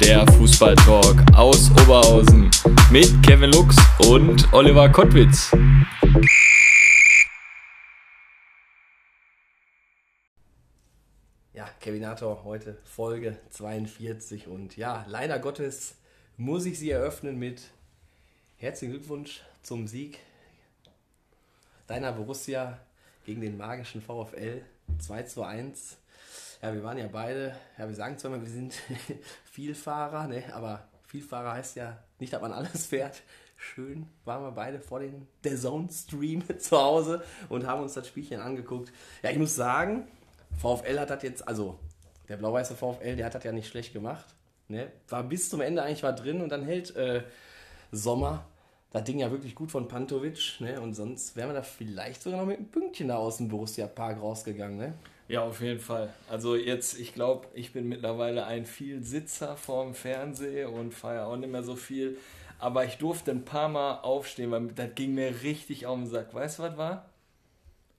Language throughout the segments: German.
der Fußballtalk aus Oberhausen mit Kevin Lux und Oliver Kottwitz. Ja, Kevinator, heute Folge 42 und ja, leider Gottes muss ich sie eröffnen mit herzlichen Glückwunsch zum Sieg deiner Borussia gegen den magischen VfL 2 zu 1. Ja, wir waren ja beide, ja, wir sagen zwar immer, wir sind Vielfahrer, ne, aber Vielfahrer heißt ja nicht, dass man alles fährt. Schön waren wir beide vor dem der Zone Stream zu Hause und haben uns das Spielchen angeguckt. Ja, ich muss sagen, VfL hat das jetzt, also der blau-weiße VfL, der hat das ja nicht schlecht gemacht. Ne? War bis zum Ende eigentlich war drin und dann hält äh, Sommer das Ding ja wirklich gut von Pantovic. Ne? Und sonst wären wir da vielleicht sogar noch mit einem Pünktchen da aus dem Borussia Park rausgegangen. Ne? Ja, auf jeden Fall. Also jetzt, ich glaube, ich bin mittlerweile ein viel Sitzer vorm Fernseher und feiere auch nicht mehr so viel. Aber ich durfte ein paar Mal aufstehen, weil das ging mir richtig auf den Sack. Weißt du, was war?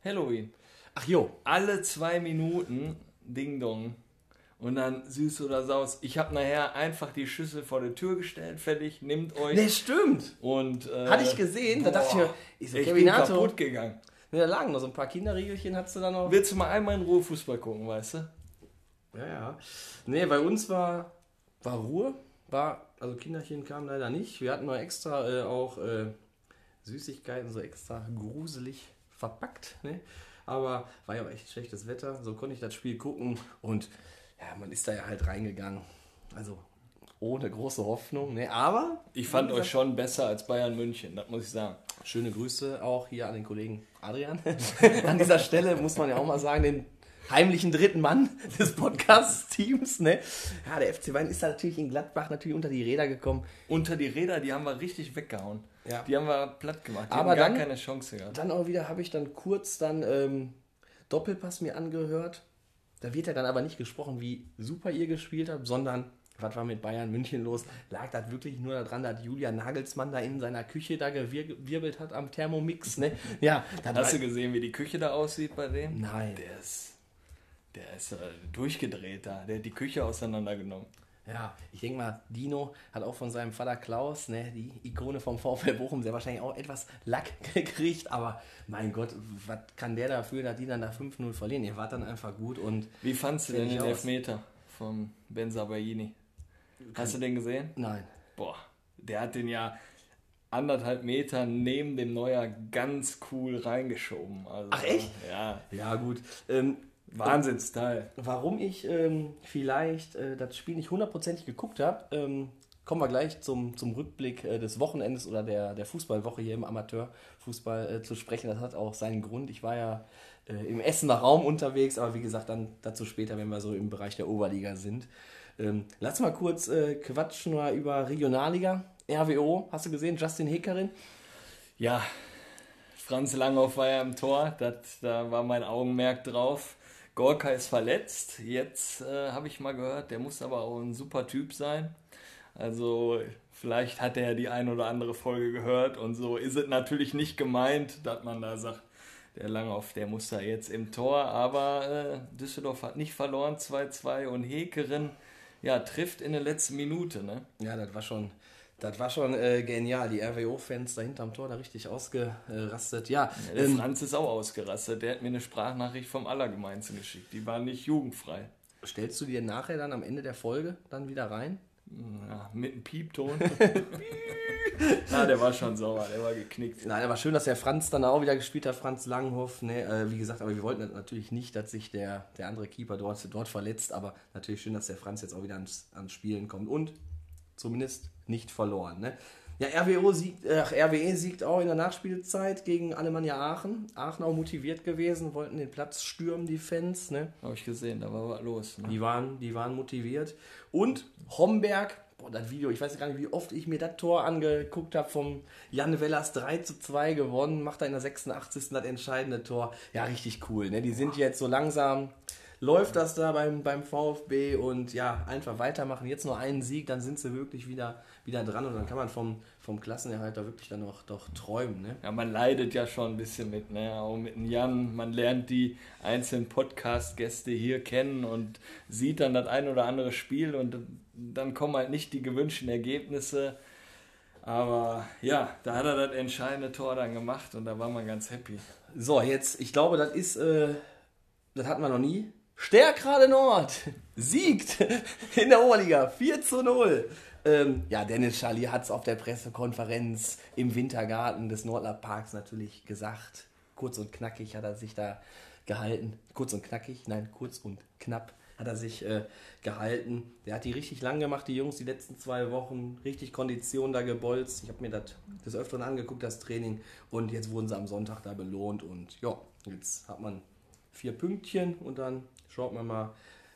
Halloween. Ach jo. Alle zwei Minuten Ding Dong. Und dann süß oder saus. Ich habe nachher einfach die Schüssel vor der Tür gestellt, fertig, nimmt euch. Ne, stimmt. Und, äh, Hatte ich gesehen, da dachte ich mir, ich, so, ich bin kaputt gegangen. Ne, da lagen noch so ein paar Kinderriegelchen, hast du da noch. Willst du mal einmal in Ruhe Fußball gucken, weißt du? Ja, ja. Nee, bei uns war, war Ruhe. War, also Kinderchen kamen leider nicht. Wir hatten noch extra äh, auch äh, Süßigkeiten, so extra gruselig verpackt. Ne? Aber war ja auch echt schlechtes Wetter. So konnte ich das Spiel gucken und ja, man ist da ja halt reingegangen. Also ohne große Hoffnung. Ne? Aber Ich fand euch schon besser als Bayern München, das muss ich sagen. Schöne Grüße auch hier an den Kollegen Adrian. an dieser Stelle muss man ja auch mal sagen, den heimlichen dritten Mann des Podcast-Teams. Ne? Ja, der FC Bayern ist da natürlich in Gladbach natürlich unter die Räder gekommen. Unter die Räder, die haben wir richtig weggehauen. Ja. Die haben wir platt gemacht. Die Aber haben gar dann- keine Chance gehabt. Dann auch wieder habe ich dann kurz dann ähm, Doppelpass mir angehört. Da wird ja dann aber nicht gesprochen, wie super ihr gespielt habt, sondern was war mit Bayern München los? Lag das wirklich nur daran, dass Julian Nagelsmann da in seiner Küche da gewirbelt hat am Thermomix? Ne? Ja, das Hast du gesehen, wie die Küche da aussieht bei dem? Nein. Der ist, der ist äh, durchgedreht da. Der hat die Küche auseinandergenommen. Ja, ich denke mal, Dino hat auch von seinem Vater Klaus, ne, die Ikone vom VfL Bochum, sehr wahrscheinlich auch etwas Lack gekriegt, aber mein Gott, was kann der dafür, dass die dann da 5-0 verlieren? Ihr wart dann einfach gut und Wie fandst du denn den aus. Elfmeter von Ben Sabayini? Hast du den gesehen? nein. Boah, der hat den ja anderthalb Meter neben dem Neuer ganz cool reingeschoben. Also, Ach, echt? Ja, Ja, gut. Ähm, Wahnsinnsteil. warum ich ähm, vielleicht äh, das Spiel nicht hundertprozentig geguckt habe, ähm, kommen wir gleich zum, zum Rückblick äh, des Wochenendes oder der, der Fußballwoche hier im Amateurfußball äh, zu sprechen. Das hat auch seinen Grund. Ich war ja äh, im Essener Raum unterwegs, aber wie gesagt, dann dazu später, wenn wir so im Bereich der Oberliga sind. Ähm, lass mal kurz äh, quatschen mal über Regionalliga. RWO, hast du gesehen? Justin Hickerin? Ja, Franz Langhoff war ja im Tor, das, da war mein Augenmerk drauf. Gorka ist verletzt, jetzt äh, habe ich mal gehört, der muss aber auch ein super Typ sein. Also vielleicht hat er die ein oder andere Folge gehört und so ist es natürlich nicht gemeint, dass man da sagt, der Langhoff, der muss da jetzt im Tor, aber äh, Düsseldorf hat nicht verloren, 2-2 und Hekerin, ja, trifft in der letzten Minute, ne? Ja, das war schon, das war schon äh, genial. Die RWO-Fans da hinterm Tor da richtig ausgerastet. Ja, Ja, der ähm, Franz ist auch ausgerastet. Der hat mir eine Sprachnachricht vom Allergemeinsten geschickt. Die war nicht jugendfrei. stellst du dir nachher dann am Ende der Folge dann wieder rein? Ja, mit einem Piepton. ja, der war schon sauer, der war geknickt. Nein, aber schön, dass der Franz dann auch wieder gespielt hat, Franz Langhoff. Ne? Äh, wie gesagt, aber wir wollten natürlich nicht, dass sich der, der andere Keeper dort, dort verletzt. Aber natürlich schön, dass der Franz jetzt auch wieder ans, ans Spielen kommt. Und zumindest nicht verloren. Ne? Ja, RWO siegt, äh, RWE siegt auch in der Nachspielzeit gegen Alemannia Aachen. Aachen auch motiviert gewesen, wollten den Platz stürmen, die Fans. Ne? Habe ich gesehen, da war was los. Ne? Die waren, die waren motiviert. Und Homberg boah, das Video, ich weiß gar nicht, wie oft ich mir das Tor angeguckt habe vom Jan Wellers 3 zu 2 gewonnen, macht er in der 86. das entscheidende Tor. Ja, richtig cool. Ne? Die sind jetzt so langsam, läuft das da beim, beim VfB und ja, einfach weitermachen. Jetzt nur einen Sieg, dann sind sie wirklich wieder, wieder dran und dann kann man vom, vom Klassenerhalt da wirklich dann noch doch träumen. Ne? Ja, man leidet ja schon ein bisschen mit, ne? Auch mit dem Jan. Man lernt die einzelnen Podcast-Gäste hier kennen und sieht dann das ein oder andere Spiel und dann kommen halt nicht die gewünschten Ergebnisse. Aber ja, da hat er das entscheidende Tor dann gemacht und da war man ganz happy. So, jetzt, ich glaube, das ist, äh, das hatten wir noch nie. Stärkrade Nord siegt in der Oberliga 4 zu 0. Ähm, ja, Dennis Charlie hat es auf der Pressekonferenz im Wintergarten des Nordler Parks natürlich gesagt. Kurz und knackig hat er sich da gehalten. Kurz und knackig, nein, kurz und knapp hat er sich äh, gehalten. Der hat die richtig lang gemacht, die Jungs, die letzten zwei Wochen. Richtig Kondition da gebolzt. Ich habe mir das des Öfteren angeguckt, das Training. Und jetzt wurden sie am Sonntag da belohnt. Und ja, jetzt hat man vier Pünktchen und dann schaut man mal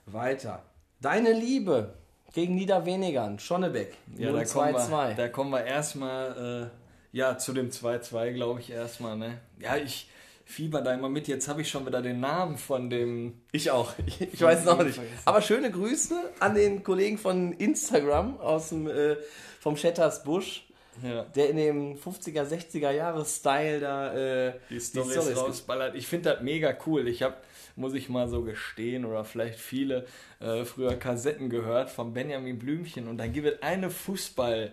weiter. Deine Liebe gegen Niederwenigern, Schonnebeck, ja, da kommen, wir, da kommen wir erstmal äh, ja, zu dem 2-2, glaube ich, erstmal. Ne? Ja, ich fieber da immer mit. Jetzt habe ich schon wieder den Namen von dem. Ich auch. Ich, ich weiß es auch nicht. Aber schöne Grüße an den Kollegen von Instagram aus dem, äh, vom Shatters Busch. Ja. Der in dem 50er, 60er Jahre Style da äh, die Storys, die Storys rausballert. Ich finde das mega cool. Ich habe, muss ich mal so gestehen, oder vielleicht viele äh, früher Kassetten gehört von Benjamin Blümchen und dann gibt es eine Fußball-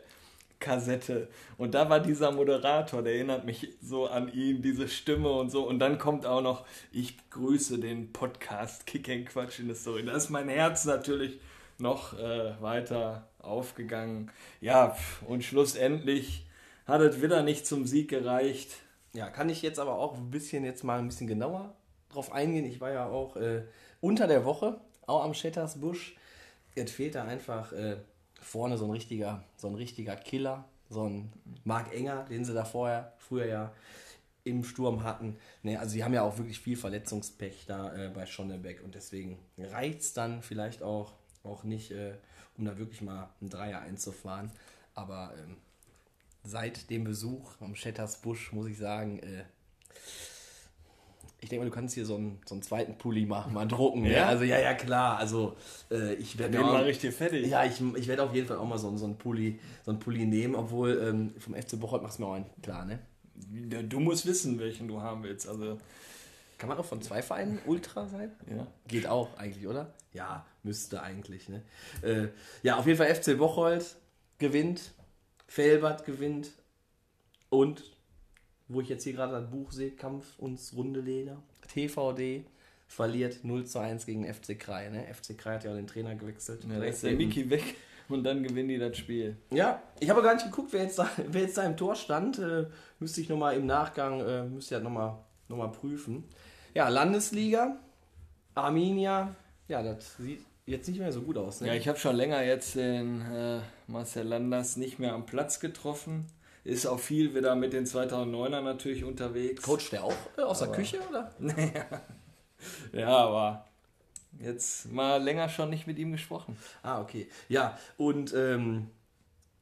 Kassette. Und da war dieser Moderator, der erinnert mich so an ihn, diese Stimme und so. Und dann kommt auch noch, ich grüße den Podcast Kick and Quatsch in der Story. Da ist mein Herz natürlich noch äh, weiter aufgegangen. Ja, und schlussendlich hat es wieder nicht zum Sieg gereicht. Ja, kann ich jetzt aber auch ein bisschen jetzt mal ein bisschen genauer drauf eingehen. Ich war ja auch äh, unter der Woche, auch am Shettersbusch. Jetzt fehlt da einfach äh, vorne so ein richtiger, so ein richtiger Killer, so ein Marc Enger, den sie da vorher, früher ja im Sturm hatten. Ne, also sie haben ja auch wirklich viel Verletzungspech da äh, bei Schonnebeck und deswegen reicht es dann vielleicht auch, auch nicht, äh, um da wirklich mal einen Dreier einzufahren. Aber ähm, seit dem Besuch am Busch muss ich sagen, äh, ich denke mal, du kannst hier so einen, so einen zweiten Pulli mal, mal drucken. Ja? Ne? Also ja, ja, klar. Also äh, ich werde mal richtig fertig. Ja, ich, ich werde auf jeden Fall auch mal so, so, einen, Pulli, so einen Pulli nehmen, obwohl ähm, vom FC Bocholt machst du mir auch einen klar, ne? Du musst wissen, welchen du haben willst. Also kann man auch von zwei Vereinen Ultra sein? Ja. Geht auch eigentlich, oder? Ja, müsste eigentlich. Ne? Äh, ja, auf jeden Fall FC Bocholt gewinnt, Felbert gewinnt und wo ich jetzt hier gerade das Buch sehe, Kampf uns Runde Leder. TVD verliert 0 zu 1 gegen FC Krai. Ne? FC Krai hat ja auch den Trainer gewechselt. Ja, da ist der Miki weg und dann gewinnen die das Spiel. Ja, ich habe gar nicht geguckt, wer jetzt da, wer jetzt da im Tor stand. Äh, müsste ich nochmal im Nachgang, äh, müsste ja nochmal noch mal prüfen. Ja, Landesliga, Arminia, ja, das sieht jetzt nicht mehr so gut aus. Ne? Ja, ich habe schon länger jetzt den äh, Marcel Landers nicht mehr am Platz getroffen ist auch viel wieder mit den 2009er natürlich unterwegs. Coach der auch äh, aus aber, der Küche, oder? ja, aber jetzt mal länger schon nicht mit ihm gesprochen. Ah, okay. Ja, und ähm,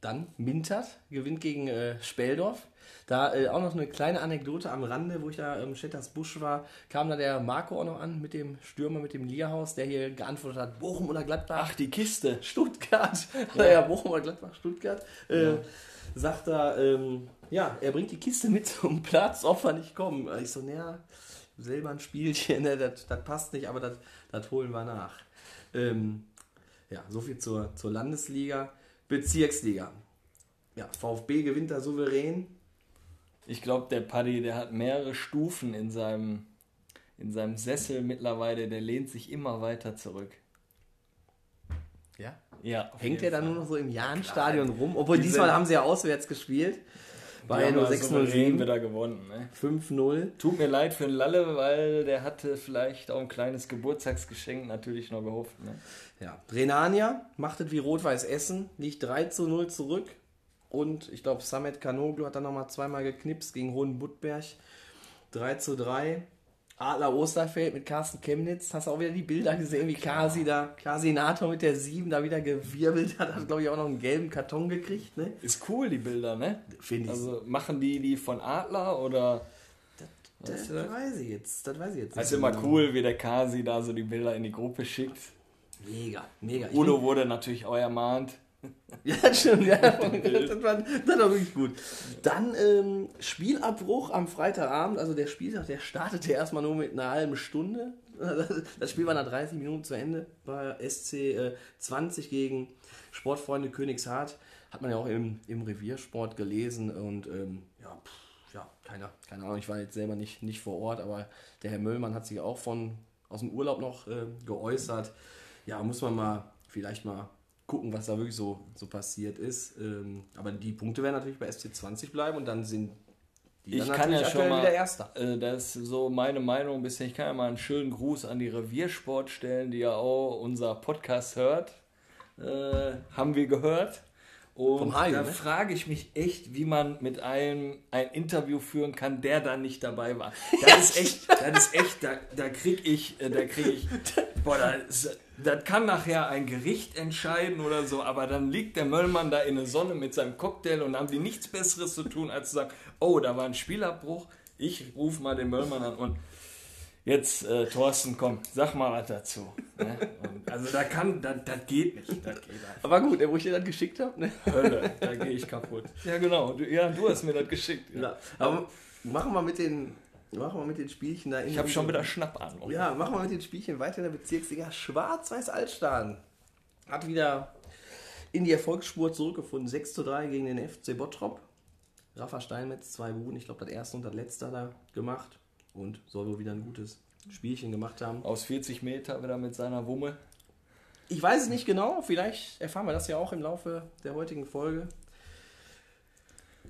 dann Mintert gewinnt gegen äh, Speldorf. Da äh, auch noch eine kleine Anekdote am Rande, wo ich da im Schetters Busch war, kam da der Marco auch noch an mit dem Stürmer, mit dem Lierhaus, der hier geantwortet hat, Bochum oder Gladbach? Ach, die Kiste. Stuttgart. Ja, ja Bochum oder Gladbach, Stuttgart. Äh, ja sagt er, ähm, ja, er bringt die Kiste mit zum Platz, ob wir nicht kommen. Ich so, naja, selber ein Spielchen, ne, das, das passt nicht, aber das, das holen wir nach. Ähm, ja, soviel zur, zur Landesliga. Bezirksliga. Ja, VfB gewinnt da souverän. Ich glaube, der Paddy, der hat mehrere Stufen in seinem, in seinem Sessel mittlerweile. Der lehnt sich immer weiter zurück. Ja? Ja. Hängt er dann nur noch so im Jahnstadion rum? Obwohl Diese diesmal haben sie ja auswärts gespielt. War ja nur 6-0 wieder gewonnen. Ne? 5-0. Tut mir leid für den Lalle, weil der hatte vielleicht auch ein kleines Geburtstagsgeschenk natürlich noch gehofft. Ne? Ja. Renania macht es wie Rot-Weiß Essen, liegt 3 0 zurück. Und ich glaube, Samet Kanoglu hat dann nochmal zweimal geknipst gegen Hohen Budberg. 3 zu 3. Adler Osterfeld mit Carsten Chemnitz. Hast du auch wieder die Bilder gesehen, wie Kasi da, Kasi Nato mit der 7 da wieder gewirbelt hat. Hat, glaube ich, auch noch einen gelben Karton gekriegt, ne? Ist cool, die Bilder, ne? Finde ich. Also machen die die von Adler oder. das, das? weiß ich jetzt. Das weiß ich jetzt. Das ist nicht immer genau. cool, wie der Kasi da so die Bilder in die Gruppe schickt. Mega, mega. Udo wurde natürlich auch ermahnt. Ja, stimmt, ja. das, war, das war wirklich gut. Dann ähm, Spielabbruch am Freitagabend, also der Spieltag, der startete erstmal nur mit einer halben Stunde. Das Spiel war nach 30 Minuten zu Ende bei SC äh, 20 gegen Sportfreunde Königshardt. Hat man ja auch im, im Reviersport gelesen und ähm, ja, pff, ja keine, keine Ahnung, ich war jetzt selber nicht, nicht vor Ort, aber der Herr Möllmann hat sich auch von aus dem Urlaub noch äh, geäußert. Ja, muss man mal vielleicht mal gucken, was da wirklich so, so passiert ist. Ähm, aber die Punkte werden natürlich bei SC 20 bleiben und dann sind die Ich kann ja schon mal, wieder Erster. äh, das ist so meine Meinung bisher. Ich kann ja mal einen schönen Gruß an die Reviersport stellen, die ja auch unser Podcast hört. Äh, haben wir gehört. Und Hajo, da ne? frage ich mich echt, wie man mit einem ein Interview führen kann, der da nicht dabei war. Das ist echt, das ist echt, da, da krieg ich, äh, da krieg ich, boah, das, ist- das kann nachher ein Gericht entscheiden oder so, aber dann liegt der Möllmann da in der Sonne mit seinem Cocktail und haben die nichts Besseres zu tun, als zu sagen, oh, da war ein Spielabbruch, ich rufe mal den Möllmann an und jetzt, äh, Thorsten, komm, sag mal was dazu. Ne? Also da kann, das, das geht nicht, das geht. Aber gut, wo ich dir das geschickt habe, ne? Hölle, da gehe ich kaputt. Ja, genau. Du, ja, du hast mir das geschickt. Ja. Ja. Aber machen wir mit den, machen wir mit den Spielchen da in Ich habe schon wieder Schnapp an. Ja, machen wir mit den Spielchen weiter in der Bezirksliga. Schwarz-Weiß Altstaden hat wieder in die Erfolgsspur zurückgefunden. 6 zu 3 gegen den FC Bottrop. Rafa Steinmetz, zwei Buden, ich glaube das erste und das letzte er gemacht. Und soll wohl wieder ein gutes Spielchen gemacht haben. Aus 40 Meter wieder mit seiner Wumme. Ich weiß es nicht genau, vielleicht erfahren wir das ja auch im Laufe der heutigen Folge.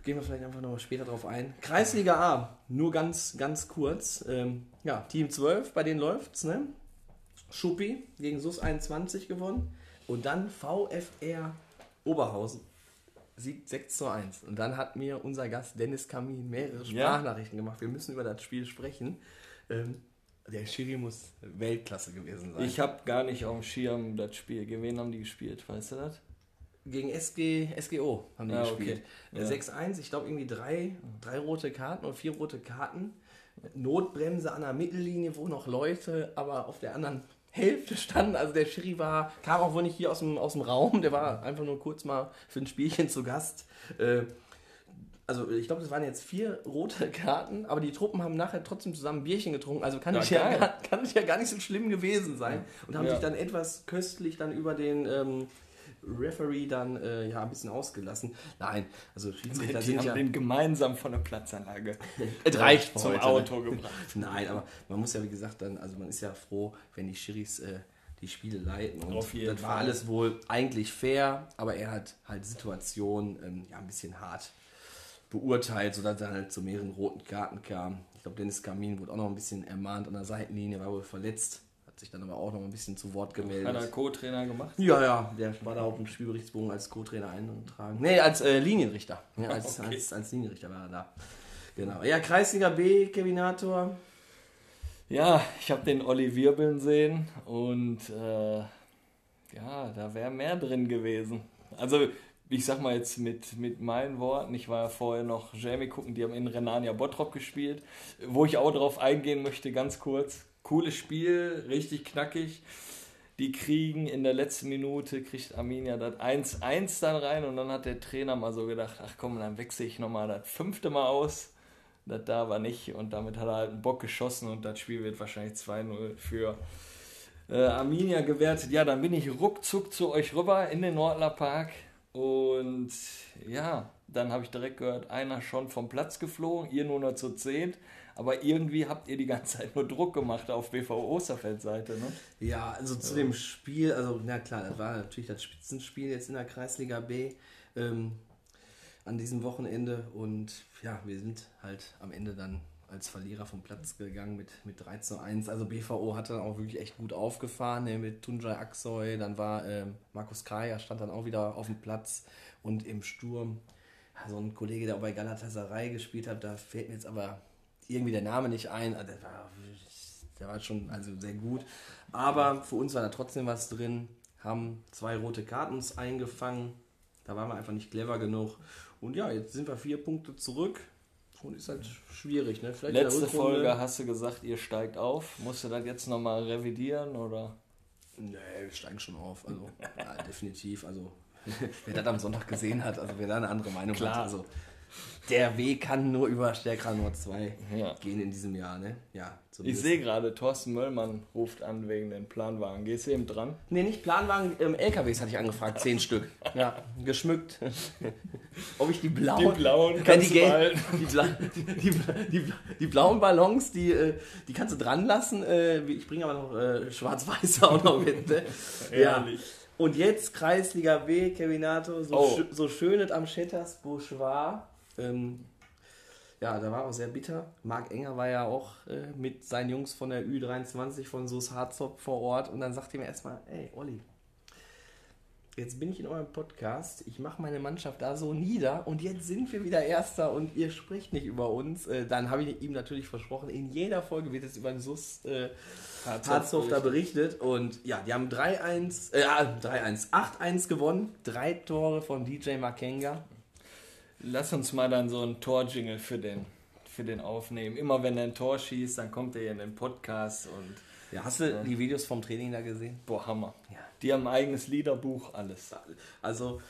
Gehen wir vielleicht einfach nochmal später drauf ein. Kreisliga A, nur ganz, ganz kurz. Ähm, ja, Team 12, bei denen läuft's, ne? Schuppi gegen SUS 21 gewonnen. Und dann VfR Oberhausen. Siegt 6 zu 1. Und dann hat mir unser Gast Dennis Kamin mehrere Ja. Sprachnachrichten gemacht. Wir müssen über das Spiel sprechen. Ähm, der Schiri muss Weltklasse gewesen sein. Ich habe gar nicht auf dem Schirm das Spiel. Gegen wen haben die gespielt? Weißt du das? Gegen SG, SGO haben die Ah, gespielt. okay. Ja. 6-1, ich glaube irgendwie drei, drei rote Karten oder vier rote Karten. Notbremse an der Mittellinie, wo noch Leute aber auf der anderen Hälfte standen. Also der Schiri war, kam auch wohl nicht hier aus dem, aus dem Raum, der war einfach nur kurz mal für ein Spielchen zu Gast. Äh, also ich glaube, das waren jetzt vier rote Karten, aber die Truppen haben nachher trotzdem zusammen ein Bierchen getrunken. Also kann, Ja, es ja, kann es ja gar nicht so schlimm gewesen sein. Und haben Ja. sich dann etwas köstlich dann über den ähm, Referee dann äh, ja ein bisschen ausgelassen. Nein, also Schiedsrichter Die sind haben ja... den gemeinsam von der Platzanlage Es reicht zum heute, Auto ne? gebracht. Nein, aber man muss ja wie gesagt dann, also man ist ja froh, wenn die Schiris äh, die Spiele leiten. Und das war Fall. alles wohl eigentlich fair, aber er hat halt Situationen ähm, ja ein bisschen hart beurteilt, sodass er halt zu mehreren roten Karten kam. Ich glaube, Dennis Kamin wurde auch noch ein bisschen ermahnt an der Seitenlinie, war wohl verletzt, hat sich dann aber auch noch ein bisschen zu Wort gemeldet. Hat er Co-Trainer gemacht? Ja, ja, der war da auf dem Spielberichtsbogen als Co-Trainer eingetragen. Nee, als äh, Linienrichter. Ja, als, Okay. als, als Linienrichter war er da. Genau. Ja, Kreisliga B, Kevinator. Ja, ich habe den Olli Wirbeln sehen und äh, ja, da wäre mehr drin gewesen. Also, ich sag mal jetzt mit, mit meinen Worten, ich war ja vorher noch Jamie gucken, die haben in Renania Bottrop gespielt, wo ich auch drauf eingehen möchte, ganz kurz. Cooles Spiel, richtig knackig. Die kriegen in der letzten Minute, kriegt Arminia das 1-1 dann rein und dann hat der Trainer mal so gedacht, ach komm, dann wechsle ich nochmal das fünfte Mal aus. Das da war nicht und damit hat er halt einen Bock geschossen und das Spiel wird wahrscheinlich 2-0 für äh, Arminia gewertet. Ja, dann bin ich ruckzuck zu euch rüber in den Nordler Park und ja, dann habe ich direkt gehört, einer schon vom Platz geflogen, ihr nur noch zu zehnt. Aber irgendwie habt ihr die ganze Zeit nur Druck gemacht auf BVO Osterfeld-Seite, ne? Ja, also zu dem Spiel, also na klar, das war natürlich das Spitzenspiel jetzt in der Kreisliga B ähm, an diesem Wochenende und ja, wir sind halt am Ende dann als Verlierer vom Platz gegangen mit, mit 3 zu 1. Also BVO hat dann auch wirklich echt gut aufgefahren ne, mit Tunjai Aksoy, dann war ähm, Markus Kaya, stand dann auch wieder auf dem Platz und im Sturm ja, so ein Kollege, der auch bei Galatasaray gespielt hat, da fällt mir jetzt aber irgendwie der Name nicht ein. Also, der war der war schon also sehr gut. Aber für uns war da trotzdem was drin. Haben zwei rote Karten uns eingefangen. Da waren wir einfach nicht clever genug. Und ja, jetzt sind wir vier Punkte zurück. Und ist halt schwierig, ne? Vielleicht Letzte Folge hast du gesagt, ihr steigt auf. Musst du das jetzt nochmal revidieren oder? Nee, wir steigen schon auf. Also, ja, definitiv. Also, wer das am Sonntag gesehen hat, also wer da eine andere Meinung Klar. hat, also der Weg kann nur über Stärker Nord 2 ja. gehen in diesem Jahr, ne? Ja. Ich sehe gerade, Thorsten Möllmann ruft an wegen den Planwagen. Gehst du eben dran? Ne, nicht Planwagen, ähm, LKWs hatte ich angefragt, zehn Stück. Ja, geschmückt. Ob ich die blauen. Die blauen kannst die, die, die, die, blauen Ballons, die, äh, die kannst du dran lassen. Äh, ich bringe aber noch äh, schwarz-weiße auch noch mit. Ne? ja. Und jetzt Kreisliga B, Kevinato, so, oh. so schön am Schetters Bourgeois. Ähm, ja, da war auch sehr bitter. Marc Enger war ja auch äh, mit seinen Jungs von der Ü23 von SUS Harzop vor Ort. Und dann sagte er mir erstmal, ey Olli, jetzt bin ich in eurem Podcast, ich mache meine Mannschaft da so nieder und jetzt sind wir wieder Erster und ihr spricht nicht über uns. Äh, dann habe ich ihm natürlich versprochen, in jeder Folge wird es über den SUS äh, Harzhof da berichtet. und ja, die haben 3-1, äh, 3-1, 8-1 gewonnen, drei Tore von DJ Makenga Lass uns mal dann so ein Tor-Jingle für den, für den aufnehmen. Immer wenn er ein Tor schießt, dann kommt er hier in den Podcast und. Ja, hast du die Videos vom Training da gesehen? Boah, Hammer. Ja. Die haben ein eigenes Liederbuch, alles. Also.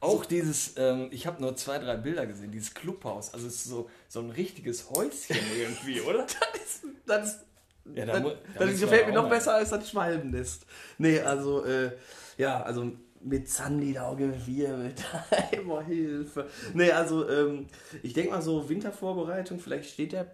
Auch dieses, ähm, ich habe nur zwei, drei Bilder gesehen, dieses Clubhaus. Also es ist so, so ein richtiges Häuschen irgendwie, oder? das ist. Das ist ja, da das, das gefällt mir noch besser als das Schwalbennest. Nee, also, äh, ja, also mit Sandy da gewirbelt. Immer Hilfe. Nee, also ähm, ich denke mal so Wintervorbereitung, vielleicht steht der,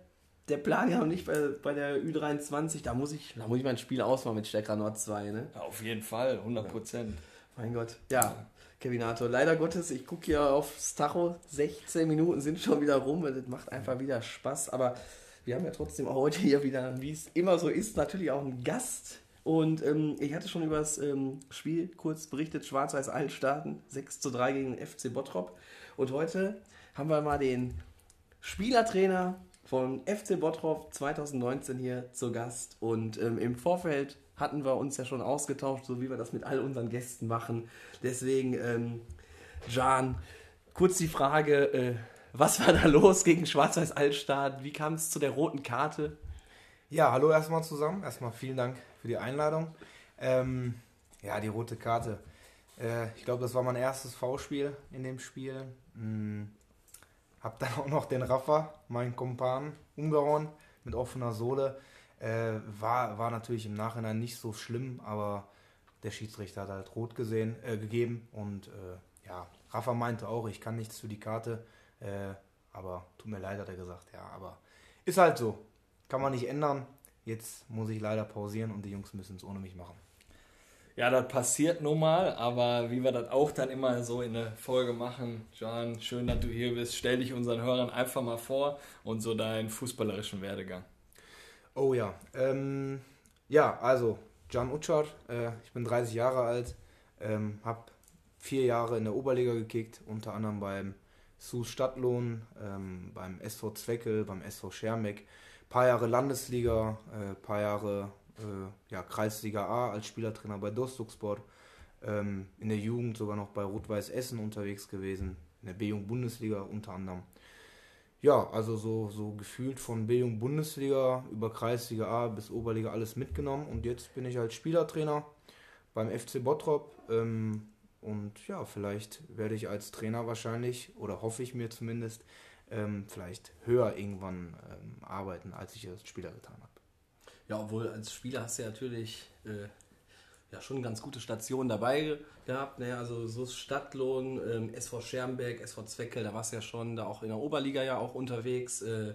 der Plan ja noch nicht bei, bei der Ü23. Da muss ich, da muss ich mein Spiel ausmachen mit Stecker Nord 2, ne? Ja, auf jeden Fall, 100 Prozent. Ja. Mein Gott. Ja, Kevinato, leider Gottes, ich gucke hier aufs Tacho, 16 Minuten sind schon wieder rum. Das macht einfach wieder Spaß, aber wir haben ja trotzdem auch heute hier wieder, wie es immer so ist, natürlich auch einen Gast und ähm, ich hatte schon über das ähm, Spiel kurz berichtet, Schwarz-Weiß Altstaaten, 6 zu 3 gegen FC Bottrop. Und heute haben wir mal den Spielertrainer von FC Bottrop 2019 hier zu Gast. Und ähm, im Vorfeld hatten wir uns ja schon ausgetauscht, so wie wir das mit all unseren Gästen machen. Deswegen, ähm, Jan, kurz die Frage, äh, was war da los gegen Schwarz-Weiß Altstadt? Wie kam es zu der roten Karte? Ja, hallo erstmal zusammen. Erstmal vielen Dank für die Einladung. Ähm, ja, die rote Karte. Äh, ich glaube, das war mein erstes V-Spiel in dem Spiel. Hm, hab dann auch noch den Raffa, meinen Kumpan, umgehauen mit offener Sohle. Äh, war, war natürlich im Nachhinein nicht so schlimm, aber der Schiedsrichter hat halt rot gesehen, äh, gegeben und äh, ja, Rafa meinte auch, ich kann nichts für die Karte, äh, aber tut mir leid, hat er gesagt, ja, aber ist halt so, kann man nicht ändern, Jetzt muss ich leider pausieren und die Jungs müssen es ohne mich machen. Ja, das passiert nun mal, aber wie wir das auch dann immer so in der Folge machen, John, schön, dass du hier bist. Stell dich unseren Hörern einfach mal vor und so deinen fußballerischen Werdegang. Oh ja, ähm, ja, also John Utschart, äh, ich bin 30 Jahre alt, ähm, habe vier Jahre in der Oberliga gekickt, unter anderem beim SUS Stadtlohn, ähm, beim SV Zweckel, beim SV Schermeck paar Jahre Landesliga, äh, paar Jahre äh, ja, Kreisliga A als Spielertrainer bei Dostoksport, ähm, in der Jugend sogar noch bei Rot-Weiß Essen unterwegs gewesen, in der B-Jung Bundesliga unter anderem. Ja, also so, so gefühlt von B-Jung Bundesliga über Kreisliga A bis Oberliga alles mitgenommen und jetzt bin ich als Spielertrainer beim FC Bottrop ähm, und ja, vielleicht werde ich als Trainer wahrscheinlich oder hoffe ich mir zumindest ähm, vielleicht höher irgendwann ähm, arbeiten, als ich als Spieler getan habe. Ja, obwohl als Spieler hast du ja natürlich äh, ja, schon ganz gute Stationen dabei gehabt. Ne? Also so Stadtlohn, ähm, SV Schermberg, SV Zweckel, da warst du ja schon da auch in der Oberliga ja auch unterwegs. Äh,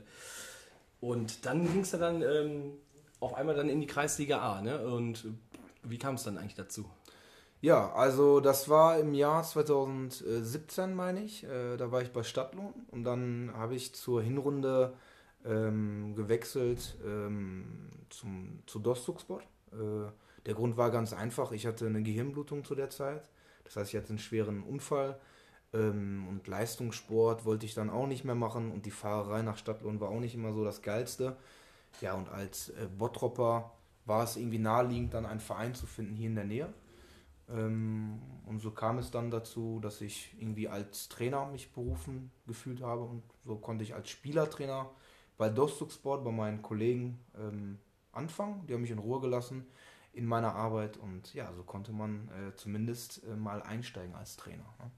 und dann ging es ja dann ähm, auf einmal dann in die Kreisliga A. Ne? Und wie kam es dann eigentlich dazu? Ja, also das war im Jahr 2017, meine ich. Äh, da war ich bei Stadtlohn und dann habe ich zur Hinrunde ähm, gewechselt ähm, zum, zu Dostoksport. Äh, der Grund war ganz einfach, ich hatte eine Gehirnblutung zu der Zeit. Das heißt, ich hatte einen schweren Unfall ähm, und Leistungssport wollte ich dann auch nicht mehr machen und die Fahrerei nach Stadtlohn war auch nicht immer so das Geilste. Ja, und als äh, Bottropper war es irgendwie naheliegend, dann einen Verein zu finden hier in der Nähe. Ähm, und so kam es dann dazu, dass ich irgendwie als Trainer mich berufen gefühlt habe und so konnte ich als Spielertrainer bei Dostuk Sport bei meinen Kollegen ähm, anfangen. Die haben mich in Ruhe gelassen in meiner Arbeit und ja, so konnte man äh, zumindest äh, mal einsteigen als Trainer. Ne?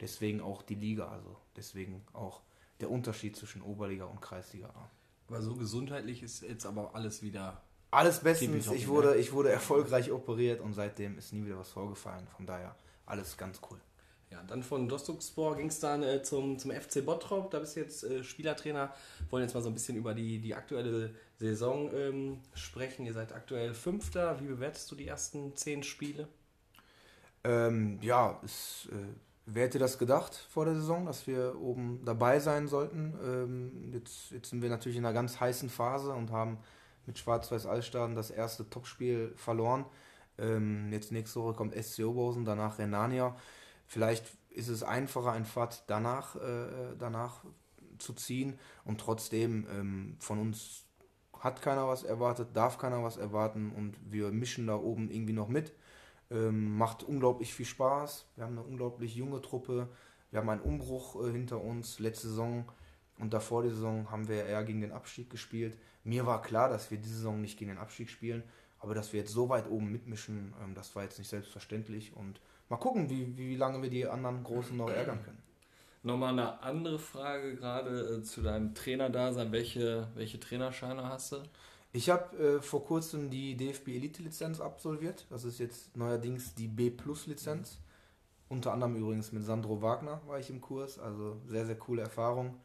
Deswegen auch die Liga, also deswegen auch der Unterschied zwischen Oberliga und Kreisliga A. Aber so gesundheitlich ist jetzt aber alles wieder. Alles bestens. Ich wurde, ich wurde erfolgreich operiert und seitdem ist nie wieder was vorgefallen. Von daher alles ganz cool. Ja, dann von Dostokspor ging es dann äh, zum, zum FC Bottrop. Da bist du jetzt äh, Spielertrainer. Wollen jetzt mal so ein bisschen über die, die aktuelle Saison ähm, sprechen. Ihr seid aktuell Fünfter. Wie bewertest du die ersten zehn Spiele? Ähm, ja, es, äh, wer hätte das gedacht vor der Saison, dass wir oben dabei sein sollten? Ähm, jetzt, jetzt sind wir natürlich in einer ganz heißen Phase und haben mit Schwarz-Weiß Allstaden das erste Topspiel verloren. Ähm, jetzt nächste Woche kommt SC Oberhausen, danach Renania. Vielleicht ist es einfacher, ein Fahrt danach, äh, danach zu ziehen und trotzdem ähm, von uns hat keiner was erwartet, darf keiner was erwarten und wir mischen da oben irgendwie noch mit. Ähm, macht unglaublich viel Spaß. Wir haben eine unglaublich junge Truppe. Wir haben einen Umbruch äh, hinter uns. Letzte Saison und davor die Saison haben wir eher gegen den Abstieg gespielt. Mir war klar, dass wir diese Saison nicht gegen den Abstieg spielen, aber dass wir jetzt so weit oben mitmischen, ähm, das war jetzt nicht selbstverständlich und mal gucken, wie, wie lange wir die anderen Großen noch ärgern können. Nochmal eine andere Frage gerade äh, zu deinem Trainerdasein. Welche, welche Trainerscheine hast du? Ich habe äh, vor kurzem die DFB Elite Lizenz absolviert. Das ist jetzt neuerdings die B Plus Lizenz. Unter anderem übrigens mit Sandro Wagner war ich im Kurs. Also sehr, sehr coole Erfahrung.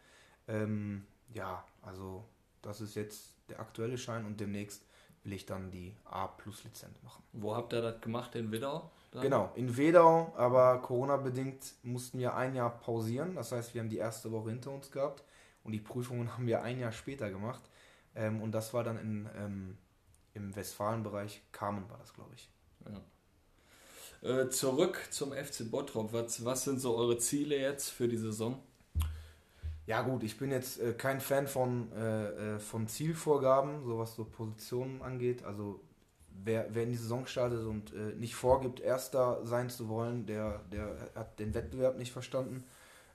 Ähm, ja, also das ist jetzt der aktuelle Schein und demnächst will ich dann die A Plus Lizenz machen. Wo habt ihr das gemacht? In Widau? Dann? Genau, in Wedau, aber Corona-bedingt mussten wir ein Jahr pausieren. Das heißt, wir haben die erste Woche hinter uns gehabt und die Prüfungen haben wir ein Jahr später gemacht. Ähm, und das war dann in, ähm, im Westfalenbereich, Kamen war das, glaube ich. Ja. Äh, zurück zum FC Bottrop. Was, was sind so eure Ziele jetzt für die Saison? Ja gut, ich bin jetzt äh, kein Fan von, äh, äh von Zielvorgaben, so was so Positionen angeht. Also wer, wer in die Saison startet und äh, nicht vorgibt, Erster sein zu wollen, der, der hat den Wettbewerb nicht verstanden.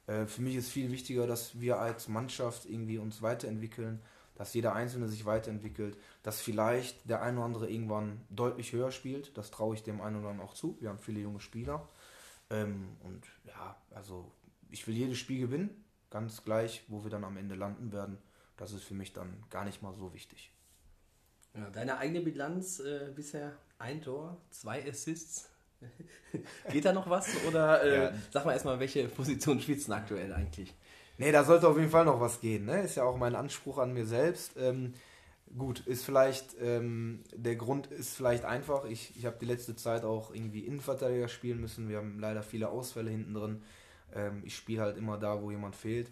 Äh, für mich ist viel wichtiger, dass wir als Mannschaft irgendwie uns weiterentwickeln, dass jeder Einzelne sich weiterentwickelt, dass vielleicht der eine oder andere irgendwann deutlich höher spielt. Das traue ich dem einen oder anderen auch zu. Wir haben viele junge Spieler. Ähm, und ja, also ich will jedes Spiel gewinnen, ganz gleich, wo wir dann am Ende landen werden. Das ist für mich dann gar nicht mal so wichtig. Ja, deine eigene Bilanz äh, bisher ein Tor, zwei Assists. Geht da noch was? Oder äh, ja. sag mal erstmal, welche Position spielst du aktuell eigentlich? Nee, da sollte auf jeden Fall noch was gehen. Ne? Ist ja auch mein Anspruch an mir selbst. Ähm, gut, ist vielleicht, ähm, der Grund ist vielleicht einfach. Ich, ich habe die letzte Zeit auch irgendwie Innenverteidiger spielen müssen. Wir haben leider viele Ausfälle hinten drin. Ähm, ich spiele halt immer da, wo jemand fehlt.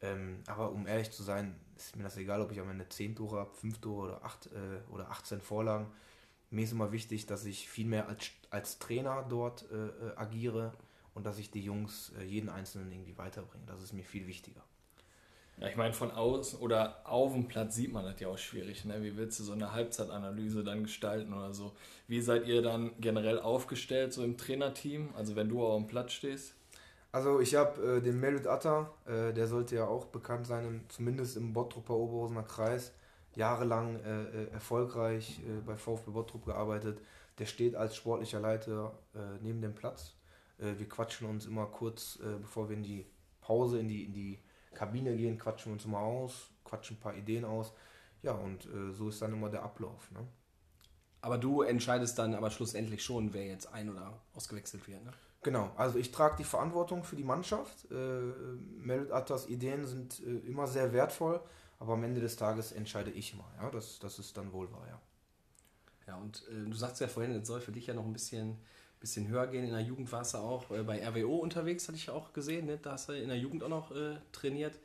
Ähm, aber um ehrlich zu sein, ist mir das egal, ob ich am Ende 10 Tore habe, 5 Tore oder, 8, äh, oder 18 Vorlagen. Mir ist immer wichtig, dass ich viel mehr als, als Trainer dort äh, äh, agiere und dass ich die Jungs, äh, jeden Einzelnen irgendwie weiterbringe. Das ist mir viel wichtiger. Ja, ich meine, von außen oder auf dem Platz sieht man das ja auch schwierig. Ne? Wie willst du so eine Halbzeitanalyse dann gestalten oder so? Wie seid ihr dann generell aufgestellt, so im Trainerteam? Also wenn du auf dem Platz stehst? Also ich habe äh, den Melut Atta, äh, der sollte ja auch bekannt sein, im, zumindest im Bottroper Oberhausener Kreis, jahrelang äh, äh erfolgreich äh, bei VfB Bottrop gearbeitet. Der steht als sportlicher Leiter äh, neben dem Platz. wir quatschen uns immer kurz, bevor wir in die Pause, in die, in die Kabine gehen, quatschen uns immer aus, quatschen ein paar Ideen aus. Ja, und so ist dann immer der Ablauf. Ne? Aber du entscheidest dann aber schlussendlich schon, wer jetzt ein- oder ausgewechselt wird, ne? Genau, also ich trage die Verantwortung für die Mannschaft. Äh, Merit Attas Ideen sind äh, immer sehr wertvoll, aber am Ende des Tages entscheide ich immer. Ja? Das, das ist dann wohl wahr, ja. Ja, und äh, du sagst ja vorhin, es soll für dich ja noch ein bisschen, bisschen höher gehen. In der Jugend warst du auch äh, bei RWO unterwegs, hatte ich auch gesehen. Ne? Da hast du in der Jugend auch noch äh, trainiert.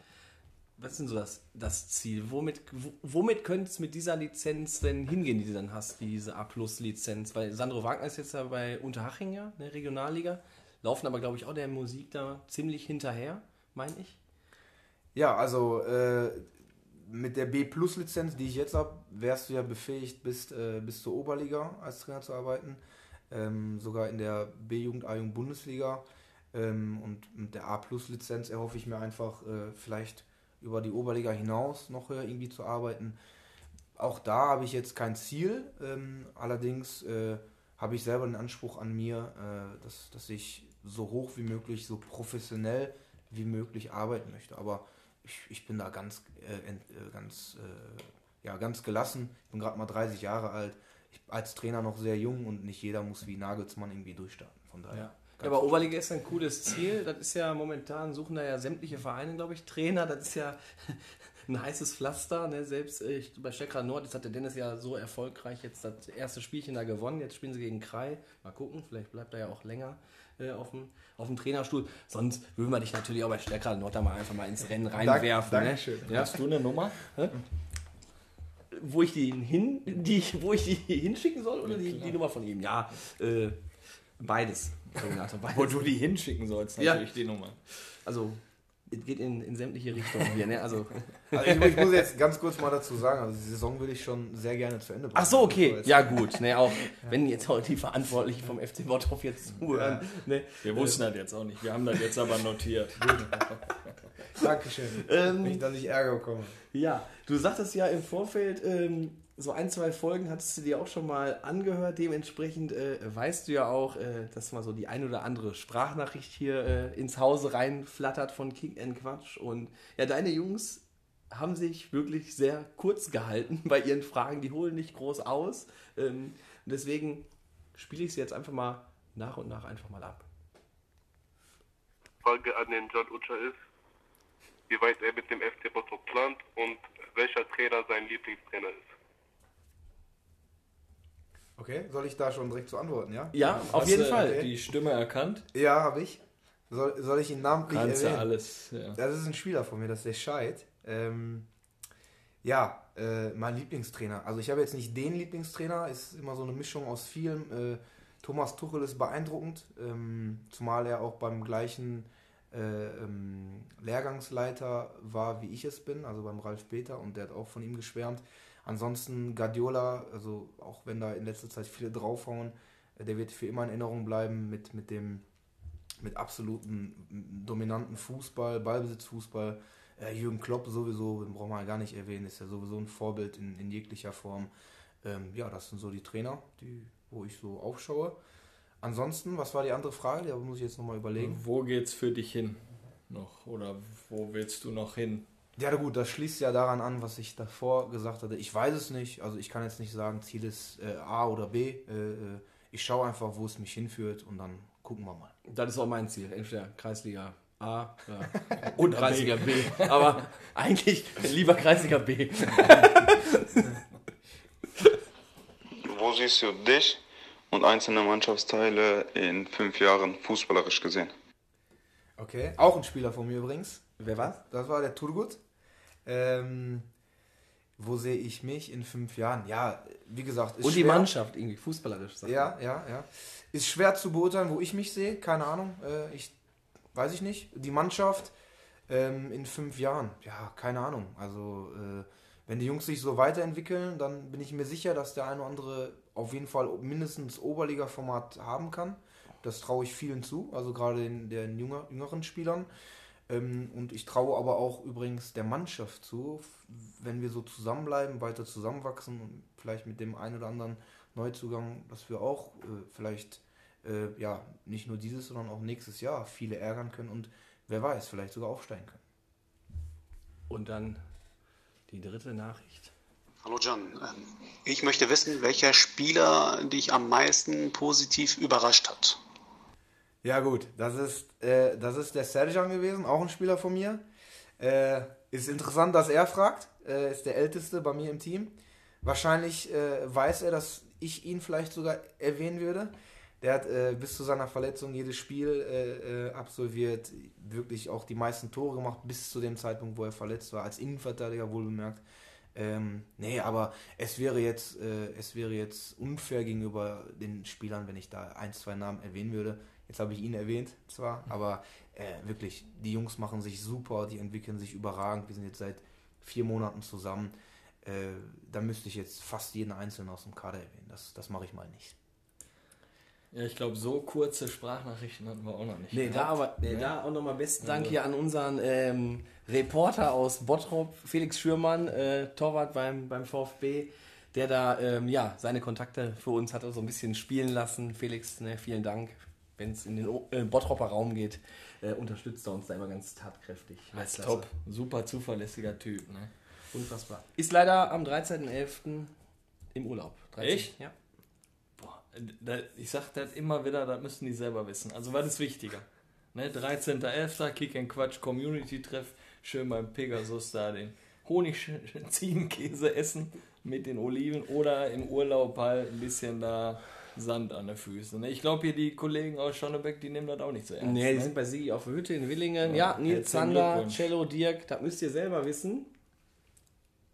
Was ist denn so das, das Ziel? Womit, womit könnte es mit dieser Lizenz denn hingehen, die du dann hast, diese A-Plus-Lizenz? Weil Sandro Wagner ist jetzt ja bei Unterhaching, ja, der Regionalliga. Laufen aber, glaube ich, auch der Musik da ziemlich hinterher, meine ich. Ja, also äh, mit der B-Plus-Lizenz, die ich jetzt habe, wärst du ja befähigt, bis, äh, bis zur Oberliga als Trainer zu arbeiten. Ähm, sogar in der B-Jugend, A-Jugend Bundesliga. Ähm, und mit der A-Plus-Lizenz erhoffe ich mir einfach, äh, vielleicht über die Oberliga hinaus noch höher irgendwie zu arbeiten. Auch da habe ich jetzt kein Ziel. Ähm, allerdings äh, habe ich selber den Anspruch an mir, äh, dass, dass ich so hoch wie möglich, so professionell wie möglich arbeiten möchte. Aber ich, ich bin da ganz, äh, ent, äh, ganz, äh, ja, ganz gelassen. Ich bin gerade mal 30 Jahre alt. Ich als Trainer noch sehr jung und nicht jeder muss wie Nagelsmann irgendwie durchstarten. Von daher. Ja. Ja, aber Oberliga ist ein cooles Ziel. Das ist ja momentan, suchen da ja sämtliche Vereine, glaube ich, Trainer. Das ist ja ein heißes Pflaster. Ne? Selbst äh, bei Steckra Nord, jetzt hat der Dennis ja so erfolgreich jetzt das erste Spielchen da gewonnen. Jetzt spielen sie gegen Krai. Mal gucken, vielleicht bleibt er ja auch länger äh, auf, dem, auf dem Trainerstuhl. Sonst würden wir dich natürlich auch bei Steckra Nord da mal einfach mal ins Rennen reinwerfen. Dank, ne? Dankeschön. Ja? Hast du eine Nummer? Wo ich die hin, die, wo ich die hinschicken soll oder die, die Nummer von ihm? Ja, äh, beides. Renato, beides. Wo du die hinschicken sollst, Ja. natürlich die Nummer. Also, es geht in, in sämtliche Richtungen hier, ne? Also, Also ich, ich muss jetzt ganz kurz mal dazu sagen, also die Saison will ich schon sehr gerne zu Ende bringen. ach so, okay. Also, Ja, gut. Ne, auch wenn jetzt auch die Verantwortlichen vom FC Bottrop jetzt zuhören. Ne? Wir wussten das jetzt auch nicht. Wir haben das jetzt aber notiert. Dankeschön. Ähm, Nicht, dass ich Ärger bekomme. Ja, du sagtest ja im Vorfeld, ähm, so ein, zwei Folgen hattest du dir auch schon mal angehört. Dementsprechend äh, weißt du ja auch, äh, dass mal so die ein oder andere Sprachnachricht hier äh, ins Hause reinflattert von King and Quatsch. Und ja, deine Jungs haben sich wirklich sehr kurz gehalten bei ihren Fragen. Die holen nicht groß aus. Ähm, deswegen spiele ich sie jetzt einfach mal nach und nach einfach mal ab. Frage an den John Utscher ist, wie weit er mit dem FC Bottrop plant und welcher Trainer sein Lieblingstrainer ist. Okay, soll ich da schon direkt zu antworten, ja? Ja, auf Hast jeden Fall. Die Stimme erkannt? Ja, habe ich. Soll, soll ich ihn namentlich Kannst erwähnen? alles. Ja. Das ist ein Spieler von mir, das ist der Scheid. Ähm, ja, äh, mein Lieblingstrainer. Also ich habe jetzt nicht den Lieblingstrainer, ist immer so eine Mischung aus vielen. Äh, Thomas Tuchel ist beeindruckend, ähm, zumal er auch beim gleichen äh, ähm, Lehrgangsleiter war, wie ich es bin, also beim Ralf Peter und der hat auch von ihm geschwärmt. Ansonsten Guardiola, also auch wenn da in letzter Zeit viele draufhauen, äh, der wird für immer in Erinnerung bleiben mit, mit dem mit absoluten dominanten Fußball, Ballbesitzfußball. Äh, Jürgen Klopp sowieso, den brauchen wir gar nicht erwähnen, ist ja sowieso ein Vorbild in, in jeglicher Form. Ähm, ja, das sind so die Trainer, die, wo ich so aufschaue. Ansonsten, was war die andere Frage? Da muss ich jetzt nochmal überlegen. Wo geht's für dich hin? Noch? Oder wo willst du noch hin? Ja, na gut, das schließt ja daran an, was ich davor gesagt hatte. Ich weiß es nicht. Also ich kann jetzt nicht sagen, Ziel ist äh, A oder B. Äh, äh, ich schaue einfach, wo es mich hinführt und dann gucken wir mal. Das ist auch mein Ziel. Entweder Kreisliga A ja. und Kreisliga B. Aber eigentlich lieber Kreisliga B. Wo siehst du dich und einzelne Mannschaftsteile in fünf Jahren fußballerisch gesehen? Okay, auch ein Spieler von mir übrigens. Wer was? Das war der Turgut. Ähm, wo sehe ich mich in fünf Jahren? Ja, wie gesagt, ist Und die schwer. Mannschaft irgendwie fußballerisch. sagt Ja, ja, ja. Ist schwer zu beurteilen, wo ich mich sehe. Keine Ahnung. Äh, ich weiß ich nicht. Die Mannschaft ähm, in fünf Jahren. Ja, keine Ahnung. Also äh, wenn die Jungs sich so weiterentwickeln, dann bin ich mir sicher, dass der eine oder andere auf jeden Fall mindestens Oberliga-Format haben kann. Das traue ich vielen zu, also gerade den, den jünger, jüngeren Spielern. Ähm, und ich traue aber auch übrigens der Mannschaft zu, wenn wir so zusammenbleiben, weiter zusammenwachsen und vielleicht mit dem einen oder anderen Neuzugang, dass wir auch äh, vielleicht äh, ja nicht nur dieses, sondern auch nächstes Jahr viele ärgern können und wer weiß, vielleicht sogar aufsteigen können. Und dann die dritte Nachricht. Hallo John, Ähm, ich möchte wissen, welcher Spieler dich am meisten positiv überrascht hat. Ja gut, das ist, äh, das ist der Serjan gewesen, auch ein Spieler von mir. Äh, ist interessant, dass er fragt. Äh, ist der älteste bei mir im Team. Wahrscheinlich äh, weiß er, dass ich ihn vielleicht sogar erwähnen würde. Der hat äh, bis zu seiner Verletzung jedes Spiel äh, absolviert, wirklich auch die meisten Tore gemacht, bis zu dem Zeitpunkt, wo er verletzt war, als Innenverteidiger wohlbemerkt. Ähm, nee, aber es wäre jetzt, äh, es wäre jetzt unfair gegenüber den Spielern, wenn ich da ein, zwei Namen erwähnen würde. Jetzt habe ich ihn erwähnt, zwar, aber äh, wirklich, die Jungs machen sich super, die entwickeln sich überragend. Wir sind jetzt seit vier Monaten zusammen. Äh, da müsste ich jetzt fast jeden Einzelnen aus dem Kader erwähnen. Das, das mache ich mal nicht. Ja, ich glaube, so kurze Sprachnachrichten hatten wir auch noch nicht. Nee, da aber nee, da auch nochmal besten Dank hier an unseren ähm, Reporter aus Bottrop, Felix Schürmann, äh, Torwart beim, beim VfB, der da ähm, ja, seine Kontakte für uns hat so ein bisschen spielen lassen. Felix, ne, vielen Dank. Wenn es in den O- äh, Bottropper Raum geht, äh, unterstützt er uns da immer ganz tatkräftig. Weltklasse. top. Super zuverlässiger Typ, ne? Unfassbar. Ist leider am 13.11. im Urlaub. 13. Echt? Ja. Boah, da, ich sag das immer wieder, das müssen die selber wissen. Also was ist wichtiger? Ne, 13.11. Kick and Quatsch Community Treff, schön beim Pegasus da den Honig-Ziegenkäse essen mit den Oliven oder im Urlaub halt ein bisschen da Sand an den Füßen. Ne? Ich glaube hier die Kollegen aus Schonnebeck, die nehmen das auch nicht so ernst. Nee, die ne? sind bei Sigi auf Hütte in Willingen. Ja, Ja, Nils Zander. Cello, Dirk, das müsst ihr selber wissen.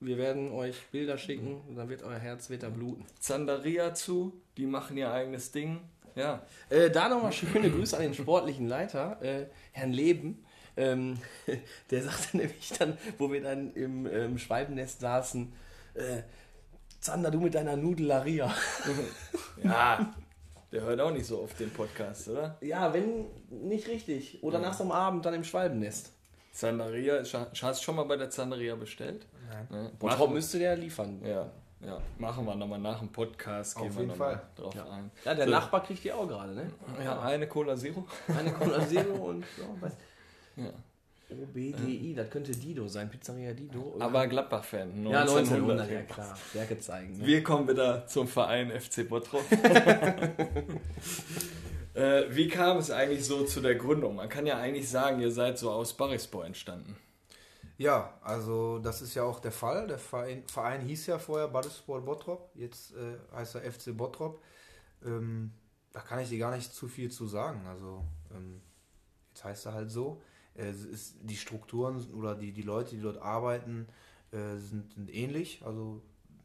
Wir werden euch Bilder schicken und dann wird euer Herz wieder bluten. Zandaria zu, die machen ihr eigenes Ding. Ja, Äh, da nochmal schöne Grüße an den sportlichen Leiter, äh, Herrn Leben. Ähm, der sagte nämlich dann, wo wir dann im ähm, Schwalbennest saßen, äh, Zander, du mit deiner Nudelaria. ja, der hört auch nicht so oft den Podcast, oder? Ja, wenn nicht richtig. Oder nach so einem Abend dann im Schwalbennest. Zandaria, hast du schon mal bei der Zandaria bestellt? Nein. Ne? Bottrop müsste der liefern. Ja, ja, machen wir nochmal nach dem Podcast. Auf gehen wir jeden mal Fall. drauf ein. Ja, der So. Nachbar kriegt die auch gerade, ne? Ja, eine Cola Zero. Eine Cola Zero und so, was? Ja. OBDI, das könnte Dido sein, Pizzeria Dido. oder? Aber Gladbach-Fan. ja, 1900, 1900. ja klar. Werke zeigen. Ne? Wir kommen wieder zum Verein FC Bottrop. äh, wie kam es eigentlich so zu der Gründung? Man kann ja eigentlich sagen, ihr seid so aus Barrispor entstanden. Ja, also das ist ja auch der Fall. Der Verein, Verein hieß ja vorher Badesport Bottrop, jetzt äh, heißt er FC Bottrop. Ähm, da kann ich dir gar nicht zu viel zu sagen. Also ähm, jetzt heißt er halt so. Äh, es ist, die Strukturen oder die, die Leute, die dort arbeiten, äh, sind, sind ähnlich. Also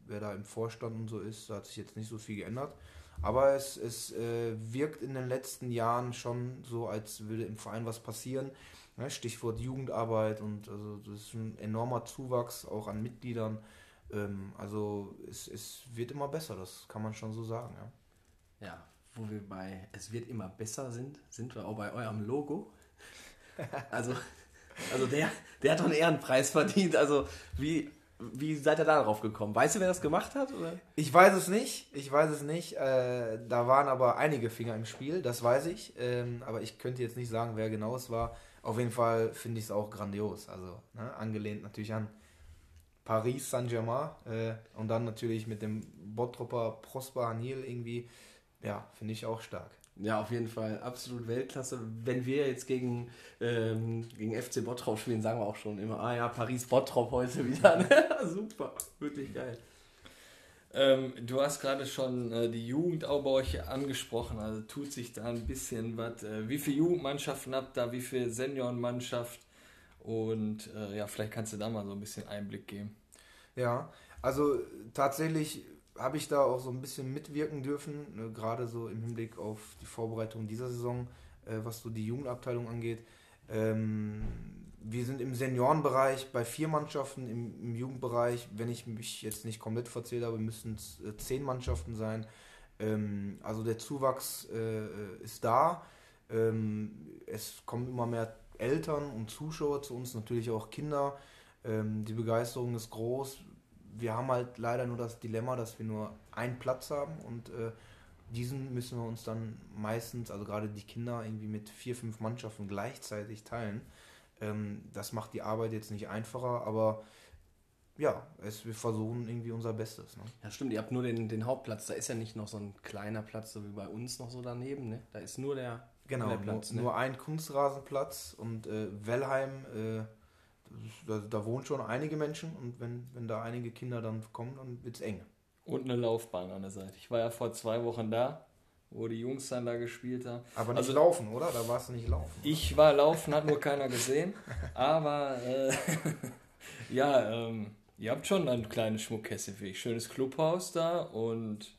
wer da im Vorstand und so ist, da hat sich jetzt nicht so viel geändert. Aber es, es äh, wirkt in den letzten Jahren schon so, als würde im Verein was passieren. Ne, Stichwort Jugendarbeit und also das ist ein enormer Zuwachs auch an Mitgliedern. Ähm, also es, es wird immer besser, das kann man schon so sagen. Ja. Ja, wo wir bei Es wird immer besser sind, sind wir auch bei eurem Logo. Also, also der, der hat doch einen Ehrenpreis verdient. Also, wie, wie seid ihr da drauf gekommen? Weißt du, wer das gemacht hat? Oder? Ich weiß es nicht, ich weiß es nicht. Äh, da waren aber einige Finger im Spiel, das weiß ich. Ähm, aber ich könnte jetzt nicht sagen, wer genau es war. Auf jeden Fall finde ich es auch grandios. Also ne, angelehnt natürlich an Paris Saint-Germain äh, und dann natürlich mit dem Bottropper Prosper Hanil irgendwie. Ja, finde ich auch stark. Ja, auf jeden Fall absolut Weltklasse. Wenn wir jetzt gegen, ähm, gegen FC Bottrop spielen, sagen wir auch schon immer, ah ja, Paris Bottrop heute wieder. Ne? Super, wirklich geil. Ähm, du hast gerade schon äh, die Jugend auch bei euch angesprochen, also tut sich da ein bisschen was. Äh, wie viele Jugendmannschaften habt ihr, wie viel Seniorenmannschaft? Und äh, ja, vielleicht kannst du da mal so ein bisschen Einblick geben. Ja, also tatsächlich habe ich da auch so ein bisschen mitwirken dürfen, ne, gerade so im Hinblick auf die Vorbereitung dieser Saison, äh, was so die Jugendabteilung angeht. Ähm, wir sind im Seniorenbereich bei vier Mannschaften, im, im Jugendbereich, wenn ich mich jetzt nicht komplett verzählt habe, müssten es äh, zehn Mannschaften sein. Ähm, also der Zuwachs äh, äh, ist da. Ähm, es kommen immer mehr Eltern und Zuschauer zu uns, natürlich auch Kinder. Ähm, die Begeisterung ist groß. Wir haben halt leider nur das Dilemma, dass wir nur einen Platz haben und äh, diesen müssen wir uns dann meistens, also gerade die Kinder, irgendwie mit vier, fünf Mannschaften gleichzeitig teilen. Ähm, das macht die Arbeit jetzt nicht einfacher, aber ja, es, wir versuchen irgendwie unser Bestes. Ne? Ja, stimmt, ihr habt nur den, den Hauptplatz. Da ist ja nicht noch so ein kleiner Platz, so wie bei uns noch so daneben. Ne? Da ist nur der, Genau, der nur, Platz. Ne? nur ein Kunstrasenplatz und äh, Wellheim, äh, da, da wohnen schon einige Menschen und wenn, wenn da einige Kinder dann kommen, dann wird es eng. Und eine Laufbahn an der Seite. Ich war ja vor zwei Wochen da, wo die Jungs dann da gespielt haben. Aber nicht Also- laufen, oder? Da warst du nicht laufen. Ich war laufen, hat nur keiner gesehen. Aber äh, ja, ähm, ihr habt schon ein kleines Schmuckkästchen für ich. Schönes Clubhaus da und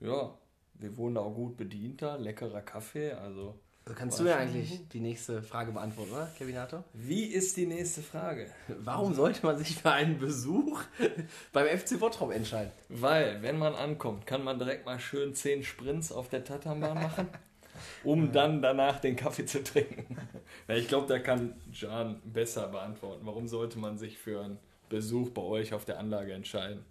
ja, wir wurden da auch gut bedient da. Leckerer Kaffee. Also Also kannst du ja eigentlich die nächste Frage beantworten, oder, Kevinator? Wie ist die nächste Frage? Warum sollte man sich für einen Besuch beim FC Bottrop entscheiden? Weil, wenn man ankommt, kann man direkt mal schön 10 Sprints auf der Tatanbahn machen, um dann danach den Kaffee zu trinken. Ja, ich glaube, da kann Jan besser beantworten. Warum sollte man sich für einen Besuch bei euch auf der Anlage entscheiden?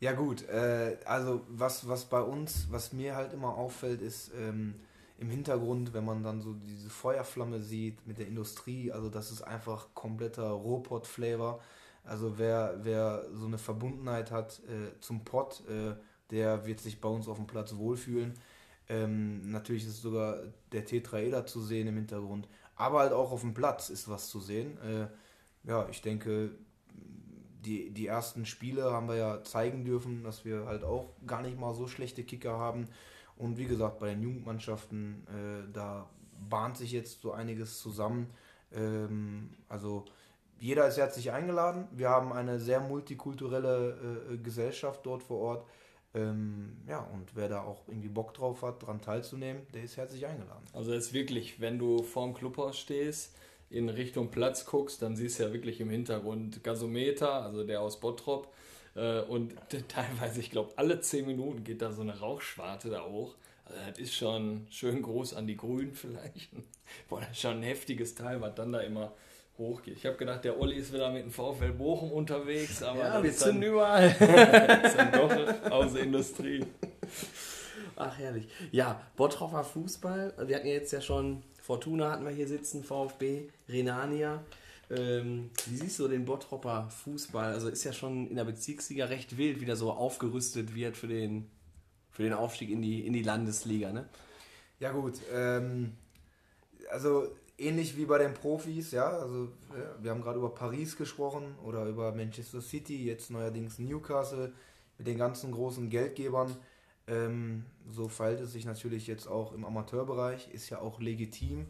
Ja gut, äh, also was, was bei uns, was mir halt immer auffällt, ist ähm, im Hintergrund, wenn man dann so diese Feuerflamme sieht mit der Industrie, also das ist einfach kompletter Rohpot-Flavor. Also wer, wer so eine Verbundenheit hat äh, zum Pott, äh, der wird sich bei uns auf dem Platz wohlfühlen. Ähm, natürlich ist sogar der Tetraeder zu sehen im Hintergrund, aber halt auch auf dem Platz ist was zu sehen. Äh, ja, ich denke, die, die ersten Spiele haben wir ja zeigen dürfen, dass wir halt auch gar nicht mal so schlechte Kicker haben. Und wie gesagt, bei den Jugendmannschaften, äh, da bahnt sich jetzt so einiges zusammen. Ähm, also jeder ist herzlich eingeladen. Wir haben eine sehr multikulturelle äh, Gesellschaft dort vor Ort. Ähm, ja, und wer da auch irgendwie Bock drauf hat, daran teilzunehmen, der ist herzlich eingeladen. Also es ist wirklich, wenn du vorm Clubhaus stehst, in Richtung Platz guckst, dann siehst du ja wirklich im Hintergrund Gasometer, also der aus Bottrop. Äh, und teilweise, ich glaube, alle 10 Minuten geht da so eine Rauchschwarte da hoch. Also das ist schon schön groß an die Grünen vielleicht. Boah, das ist schon ein heftiges Teil, was dann da immer hochgeht. Ich habe gedacht, der Olli ist wieder mit dem VfL Bochum unterwegs, aber Ja, wir zünden überall. das ist dann doch aus der Industrie. Ach, herrlich. Ja, Bottroper Fußball. Wir hatten ja jetzt ja schon Fortuna hatten wir hier sitzen, VfB, Renania. Ähm, wie siehst du den Bottropper Fußball? Also ist ja schon in der Bezirksliga recht wild, wie der so aufgerüstet wird für den, für den Aufstieg in die, in die Landesliga, ne? Ja gut, ähm, also ähnlich wie bei den Profis, ja, also ja, wir haben gerade über Paris gesprochen oder über Manchester City, jetzt neuerdings Newcastle mit den ganzen großen Geldgebern. Ähm, so verhält es sich natürlich jetzt auch im Amateurbereich, ist ja auch legitim.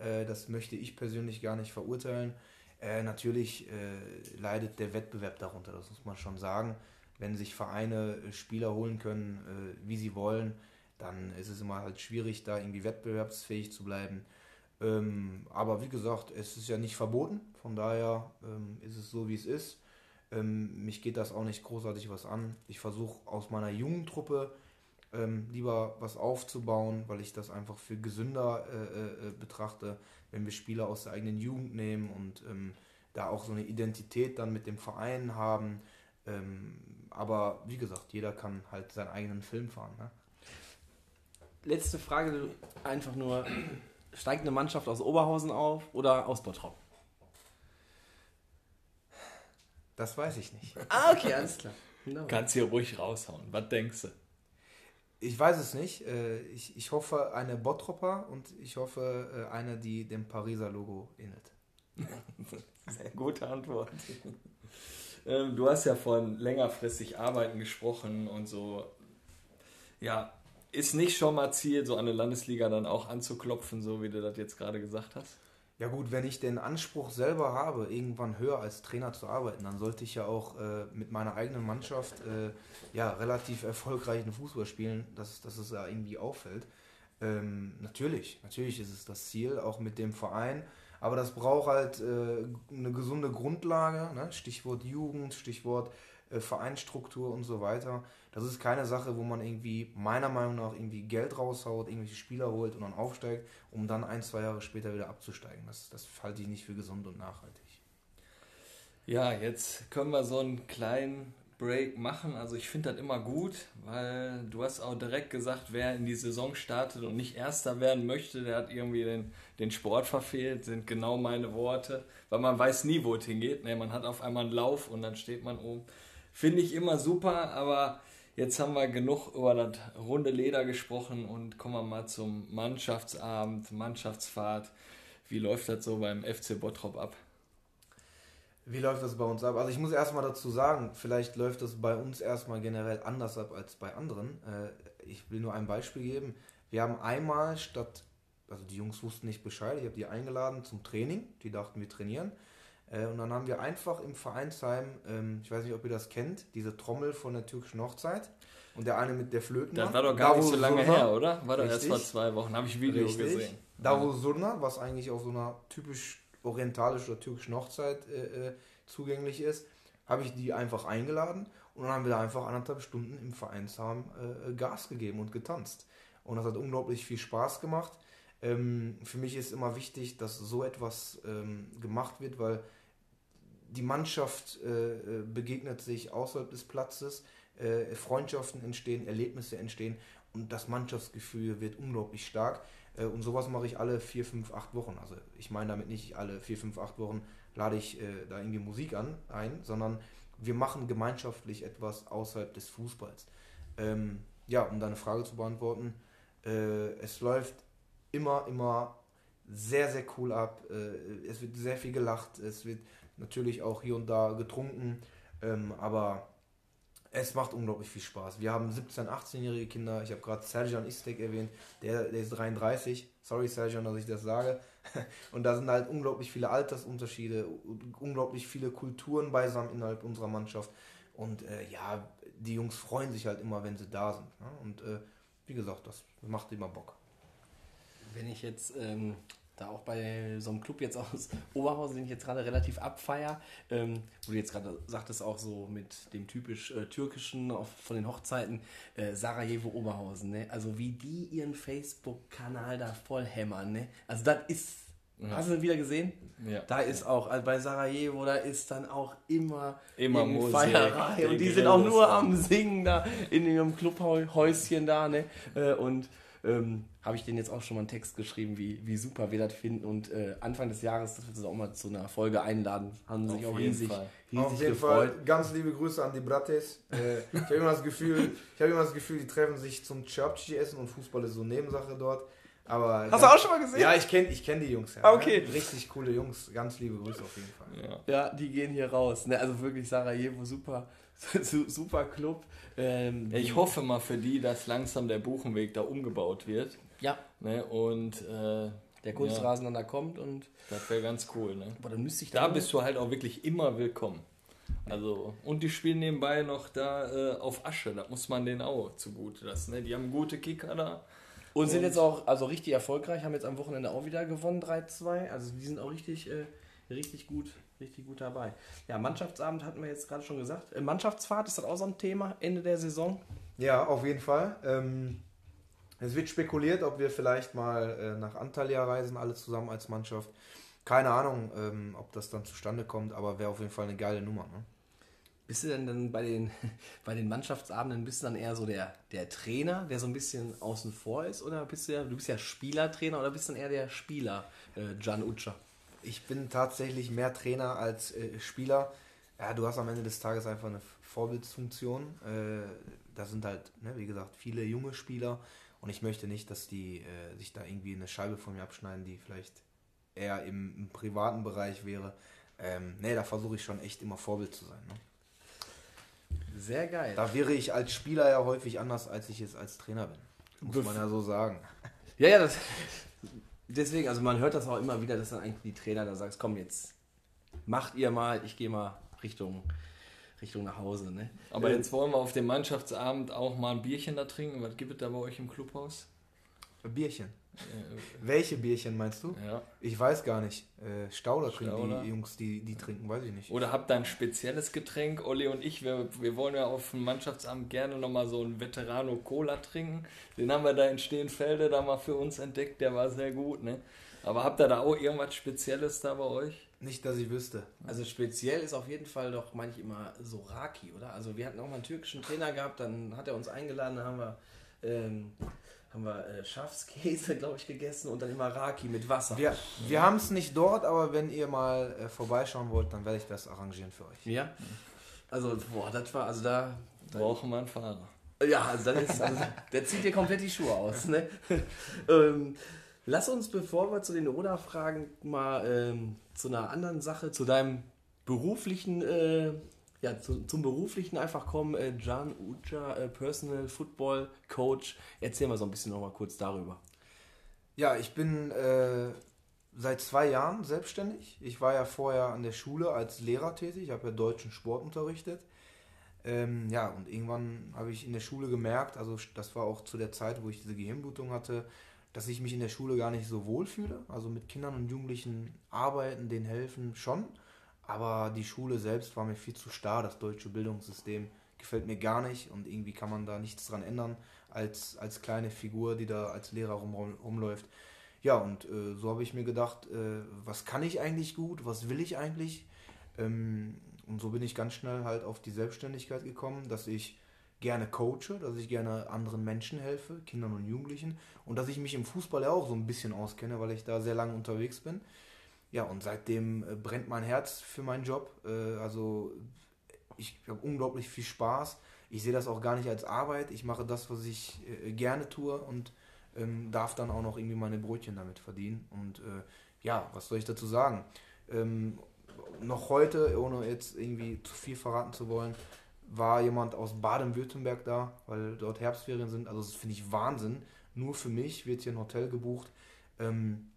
Äh, das möchte ich persönlich gar nicht verurteilen. Äh, natürlich äh, leidet der Wettbewerb darunter, das muss man schon sagen. Wenn sich Vereine äh, Spieler holen können, wie sie wollen, dann ist es immer halt schwierig, da irgendwie wettbewerbsfähig zu bleiben. Ähm, aber wie gesagt, es ist ja nicht verboten, von daher ähm, ist es so, wie es ist. Ähm, mich geht das auch nicht großartig was an. Ich versuche aus meiner jungen Truppe ähm, lieber was aufzubauen, weil ich das einfach für gesünder äh, äh, betrachte, wenn wir Spieler aus der eigenen Jugend nehmen und ähm, da auch so eine Identität dann mit dem Verein haben. Ähm, aber wie gesagt, jeder kann halt seinen eigenen Film fahren. Ne? Letzte Frage, einfach nur, steigt eine Mannschaft aus Oberhausen auf oder aus Bottrop? Das weiß ich nicht. Ah, okay, alles klar. Kannst hier ruhig raushauen. Was denkst du? Ich weiß es nicht. Äh, Ich, ich hoffe eine Bottropper und ich hoffe äh, eine, die dem Pariser Logo ähnelt. Sehr gute Antwort. ähm, du hast ja von längerfristig Arbeiten gesprochen und so. Ja, ist nicht schon mal Ziel, so eine Landesliga dann auch anzuklopfen, so wie du das jetzt gerade gesagt hast? Ja gut, wenn ich den Anspruch selber habe, irgendwann höher als Trainer zu arbeiten, dann sollte ich ja auch äh, mit meiner eigenen Mannschaft äh, ja, relativ erfolgreichen Fußball spielen, dass, dass es ja irgendwie auffällt. Ähm, natürlich, natürlich ist es das Ziel, auch mit dem Verein, aber das braucht halt äh, eine gesunde Grundlage, ne? Stichwort Jugend, Stichwort äh, Vereinsstruktur und so weiter. Das ist keine Sache, wo man irgendwie meiner Meinung nach irgendwie Geld raushaut, irgendwelche Spieler holt und dann aufsteigt, um dann ein, zwei Jahre später wieder abzusteigen. Das, das halte ich nicht für gesund und nachhaltig. Ja, jetzt können wir so einen kleinen Break machen. Also ich finde das immer gut, weil du hast auch direkt gesagt, wer in die Saison startet und nicht Erster werden möchte, der hat irgendwie den, den Sport verfehlt, sind genau meine Worte. Weil man weiß nie, wo es hingeht. Ne, man hat auf einmal einen Lauf und dann steht man oben. Finde ich immer super, aber jetzt haben wir genug über das runde Leder gesprochen und kommen wir mal zum Mannschaftsabend, Mannschaftsfahrt. Wie läuft das so beim FC Bottrop ab? Wie läuft das bei uns ab? Also ich muss erstmal dazu sagen, vielleicht läuft das bei uns erstmal generell anders ab als bei anderen. Äh, Ich will nur ein Beispiel geben. Wir haben einmal statt, also die Jungs wussten nicht Bescheid, ich habe die eingeladen zum Training, die dachten, wir trainieren. Äh, Und dann haben wir einfach im Vereinsheim, ähm, ich weiß nicht, ob ihr das kennt, diese Trommel von der türkischen Hochzeit und der eine mit der Flöten. Das war doch gar Da, nicht so lange war. her, oder? War doch erst vor zwei Wochen, habe ich Video Richtig. gesehen. Davos Zurna, was eigentlich auf so einer typisch orientalischen oder türkischen Hochzeit äh, äh, zugänglich ist, habe ich die einfach eingeladen und dann haben wir da einfach anderthalb Stunden im Vereinsheim äh, Gas gegeben und getanzt. Und das hat unglaublich viel Spaß gemacht. Ähm, für mich ist immer wichtig, dass so etwas ähm, gemacht wird, weil die Mannschaft äh, äh, begegnet sich außerhalb des Platzes, äh, Freundschaften entstehen, Erlebnisse entstehen und das Mannschaftsgefühl wird unglaublich stark. Äh, und sowas mache ich alle vier, fünf, acht Wochen. Also ich meine damit nicht alle vier, fünf, acht Wochen lade ich äh, da irgendwie Musik an ein, sondern wir machen gemeinschaftlich etwas außerhalb des Fußballs. Ähm, ja, um deine Frage zu beantworten, äh, es läuft immer, immer sehr, sehr cool ab. Es wird sehr viel gelacht, es wird natürlich auch hier und da getrunken, ähm, aber es macht unglaublich viel Spaß. Wir haben 17-, 18-jährige Kinder. Ich habe gerade Serjan Istek erwähnt, der, der ist 33. Sorry, Serjan, dass ich das sage. Und da sind halt unglaublich viele Altersunterschiede, unglaublich viele Kulturen beisammen innerhalb unserer Mannschaft. Und äh, ja, die Jungs freuen sich halt immer, wenn sie da sind. Ne? Und äh, wie gesagt, das macht immer Bock. Wenn ich jetzt ähm, da auch bei so einem Club jetzt aus Oberhausen, den ich jetzt gerade relativ abfeier, ähm, wo du jetzt gerade sagtest, auch so mit dem typisch äh, türkischen auf, von den Hochzeiten, äh, Sarajevo Oberhausen, ne? Also wie die ihren Facebook-Kanal da voll hämmern, ne? Also das ist. Ja. Hast du das wieder gesehen? Ja. Da ist auch, also bei Sarajevo, da ist dann auch immer, immer Musik, Feierei und die sind auch nur am Singen da in ihrem Clubhäuschen da, ne? Äh, und ähm, habe ich denen jetzt auch schon mal einen Text geschrieben, wie, wie super wir das finden. Und äh, Anfang des Jahres, dass wir uns auch mal zu einer Folge einladen, haben sie sich auch riesig, riesig Auf jeden gefreut. Fall ganz liebe Grüße an die Brates. Äh, ich habe immer das Gefühl, ich habe immer das Gefühl, die treffen sich zum Chapchi essen und Fußball ist so Nebensache dort. Aber Hast du auch schon mal gesehen? Ja, ich kenne ich kenn die Jungs. Ja, ah, okay. Ne? Richtig coole Jungs. Ganz liebe Grüße auf jeden Fall. Ja, ja die gehen hier raus. Ne? Also wirklich Sarajevo, super, super Club. Ähm, ich hoffe mal für die, dass langsam der Buchenweg da umgebaut wird. Ja. Ne? Und äh, der Kunstrasen ja. dann da kommt und. Das wäre ganz cool, ne? Aber dann müsste ich da. Da bist du halt auch wirklich immer willkommen. Also, und die spielen nebenbei noch da äh, auf Asche, das muss man denen auch zugute lassen. Ne? Die haben gute Kicker da. Und, und sind jetzt auch also richtig erfolgreich, haben jetzt am Wochenende auch wieder gewonnen, 3-2. Also die sind auch richtig, äh, richtig gut, richtig gut dabei. Ja, Mannschaftsabend hatten wir jetzt gerade schon gesagt. Äh, Mannschaftsfahrt, ist das auch so ein Thema Ende der Saison? Ja, auf jeden Fall. Ähm, es wird spekuliert, ob wir vielleicht mal äh, nach Antalya reisen, alle zusammen als Mannschaft. Keine Ahnung, ähm, ob das dann zustande kommt, aber wäre auf jeden Fall eine geile Nummer. Ne? Bist du denn dann bei den, bei den Mannschaftsabenden, bist du dann eher so der, der Trainer, der so ein bisschen außen vor ist? Oder bist du ja, du bist ja Spielertrainer oder bist du dann eher der Spieler, äh, Can Utscher? Ich bin tatsächlich mehr Trainer als äh, Spieler. Ja, du hast am Ende des Tages einfach eine Vorbildsfunktion. Äh, da sind halt, ne, wie gesagt, viele junge Spieler und ich möchte nicht, dass die äh, sich da irgendwie eine Scheibe von mir abschneiden, die vielleicht eher im, im privaten Bereich wäre. Ähm, nee, da versuche ich schon echt immer Vorbild zu sein. Ne? Sehr geil. Da wäre ich als Spieler ja häufig anders, als ich jetzt als Trainer bin. Muss Bef man ja so sagen. Ja, ja, das, deswegen, also man hört das auch immer wieder, dass dann eigentlich die Trainer da sagst, komm jetzt, macht ihr mal, ich gehe mal Richtung Richtung nach Hause. Ne? Aber äh, jetzt wollen wir auf dem Mannschaftsabend auch mal ein Bierchen da trinken. Was gibt es da bei euch im Clubhaus? Bierchen. Äh, Welche Bierchen meinst du? Ja. Ich weiß gar nicht. Äh, Stauder, trinken die Jungs, die, die trinken, weiß ich nicht. Oder habt ihr ein spezielles Getränk? Olli und ich, wir, wir wollen ja auf dem Mannschaftsabend gerne nochmal so einen Veterano Cola trinken. Den haben wir da in Stehenfelde da mal für uns entdeckt, der war sehr gut. Ne? Aber habt ihr da auch irgendwas Spezielles da bei euch? Nicht, dass ich wüsste. Also speziell ist auf jeden Fall doch manchmal immer Soraki, oder? Also wir hatten auch mal einen türkischen Trainer gehabt, dann hat er uns eingeladen, dann haben wir, ähm, haben wir äh, Schafskäse, glaube ich, gegessen und dann immer Raki mit Wasser. Wir, wir haben es nicht dort, aber wenn ihr mal äh, vorbeischauen wollt, dann werde ich das arrangieren für euch. Ja. Also, boah, das war, also da. Brauchen wir einen Fahrer. Ja, also dann ist, also, der zieht dir komplett die Schuhe aus, ne? ähm, Lass uns, bevor wir zu den Oder-Fragen mal ähm, zu einer anderen Sache, zu deinem beruflichen, äh, ja, zu, zum beruflichen einfach kommen. Äh, Can Uja, äh, Personal Football Coach. Erzähl mal so ein bisschen noch mal kurz darüber. Ja, ich bin äh, seit zwei Jahren selbstständig. Ich war ja vorher an der Schule als Lehrer tätig. Ich habe ja deutschen Sport unterrichtet. Ähm, ja, und irgendwann habe ich in der Schule gemerkt, also das war auch zu der Zeit, wo ich diese Gehirnblutung hatte, dass ich mich in der Schule gar nicht so wohl fühle. Also mit Kindern und Jugendlichen arbeiten, denen helfen schon. Aber die Schule selbst war mir viel zu starr. Das deutsche Bildungssystem gefällt mir gar nicht und irgendwie kann man da nichts dran ändern als, als kleine Figur, die da als Lehrer rum, rumläuft. Ja, und äh, so habe ich mir gedacht, äh, was kann ich eigentlich gut, was will ich eigentlich? Ähm, und so bin ich ganz schnell halt auf die Selbstständigkeit gekommen, dass ich gerne coache, dass ich gerne anderen Menschen helfe, Kindern und Jugendlichen und dass ich mich im Fußball ja auch so ein bisschen auskenne, weil ich da sehr lange unterwegs bin. Ja, und seitdem äh, brennt mein Herz für meinen Job. Äh, also ich habe unglaublich viel Spaß. Ich sehe das auch gar nicht als Arbeit. Ich mache das, was ich äh, gerne tue und ähm, darf dann auch noch irgendwie meine Brötchen damit verdienen. Und äh, ja, was soll ich dazu sagen? Ähm, noch heute, ohne jetzt irgendwie zu viel verraten zu wollen, war jemand aus Baden-Württemberg da, weil dort Herbstferien sind. Also das finde ich Wahnsinn. Nur für mich wird hier ein Hotel gebucht. Ähm,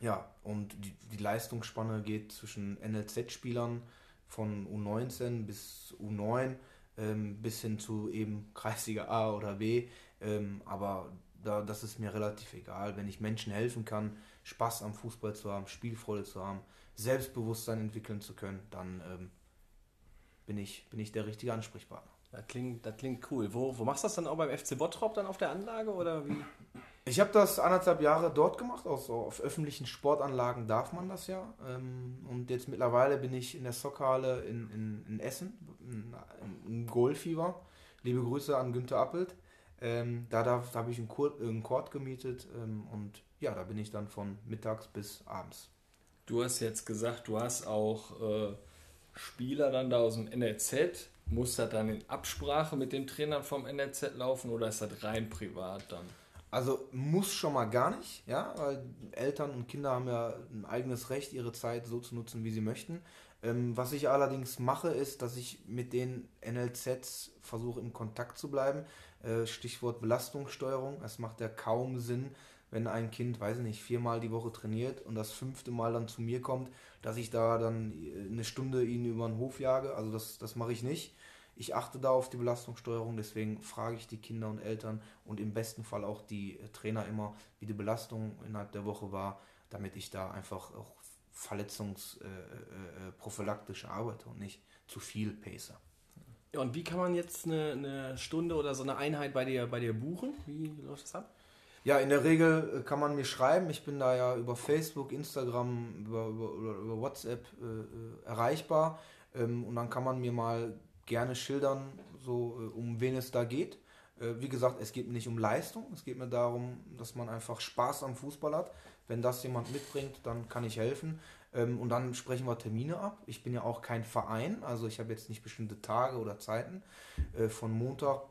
ja, und die, die Leistungsspanne geht zwischen NLZ-Spielern von U19 bis U9 ähm, bis hin zu eben Kreisliga A oder B. Ähm, aber da, das ist mir relativ egal. Wenn ich Menschen helfen kann, Spaß am Fußball zu haben, Spielfreude zu haben, Selbstbewusstsein entwickeln zu können, dann ähm, bin, ich, bin ich der richtige Ansprechpartner. Das klingt, das klingt cool. Wo, wo machst du das dann auch beim FC Bottrop dann auf der Anlage oder wie? Ich habe das anderthalb Jahre dort gemacht. Auch auf öffentlichen Sportanlagen darf man das ja. Ähm, und jetzt mittlerweile bin ich in der Sockhalle in, in, in Essen, im Goalfieber. Liebe Grüße an Günther Appelt. Ähm, da da habe ich einen Court, einen Court gemietet ähm, und ja, da bin ich dann von mittags bis abends. Du hast jetzt gesagt, du hast auch äh, Spieler dann da aus dem NLZ. Muss das dann in Absprache mit den Trainern vom NLZ laufen oder ist das rein privat dann? Also muss schon mal gar nicht, ja, weil Eltern und Kinder haben ja ein eigenes Recht, ihre Zeit so zu nutzen, wie sie möchten. Ähm, was ich allerdings mache, ist, dass ich mit den NLZs versuche, in Kontakt zu bleiben. Äh, Stichwort Belastungssteuerung. Es macht ja kaum Sinn, wenn ein Kind, weiß ich nicht, viermal die Woche trainiert und das fünfte Mal dann zu mir kommt, dass ich da dann eine Stunde ihn über den Hof jage. Also das, das mache ich nicht. Ich achte da auf die Belastungssteuerung, deswegen frage ich die Kinder und Eltern und im besten Fall auch die äh, Trainer immer, wie die Belastung innerhalb der Woche war, damit ich da einfach auch verletzungsprophylaktisch äh, äh, arbeite und nicht zu viel pace. Ja, und wie kann man jetzt eine, eine, Stunde oder so eine Einheit bei dir, bei dir buchen? Wie läuft das ab? Ja, in der Regel kann man mir schreiben. Ich bin da ja über Facebook, Instagram, über, über, über WhatsApp äh, erreichbar. Ähm, und dann kann man mir mal gerne schildern, so äh, um wen es da geht. Äh, wie gesagt, es geht mir nicht um Leistung, es geht mir darum, dass man einfach Spaß am Fußball hat. Wenn das jemand mitbringt, dann kann ich helfen. Ähm, und dann sprechen wir Termine ab. Ich bin ja auch kein Verein, also ich habe jetzt nicht bestimmte Tage oder Zeiten. Äh, von Montag,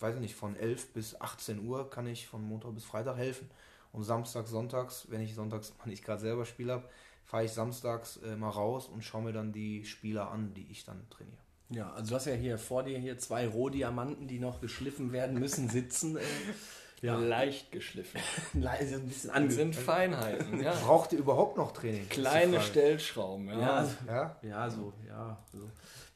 weiß ich nicht, von 11 bis 18 Uhr kann ich von Montag bis Freitag helfen. Und Samstag, Sonntags, wenn ich sonntags mal nicht gerade selber Spiel habe, fahre ich samstags mal raus und schaue mir dann die Spieler an, die ich dann trainiere. Ja, also du hast ja hier vor dir hier zwei Rohdiamanten, die noch geschliffen werden müssen, sitzen. Äh, ja. Leicht geschliffen. also ein bisschen ange sind Feinheiten. Ja. Braucht ihr überhaupt noch Training? Kleine Stellschrauben, ja. Ja, ja. ja so, ja. So.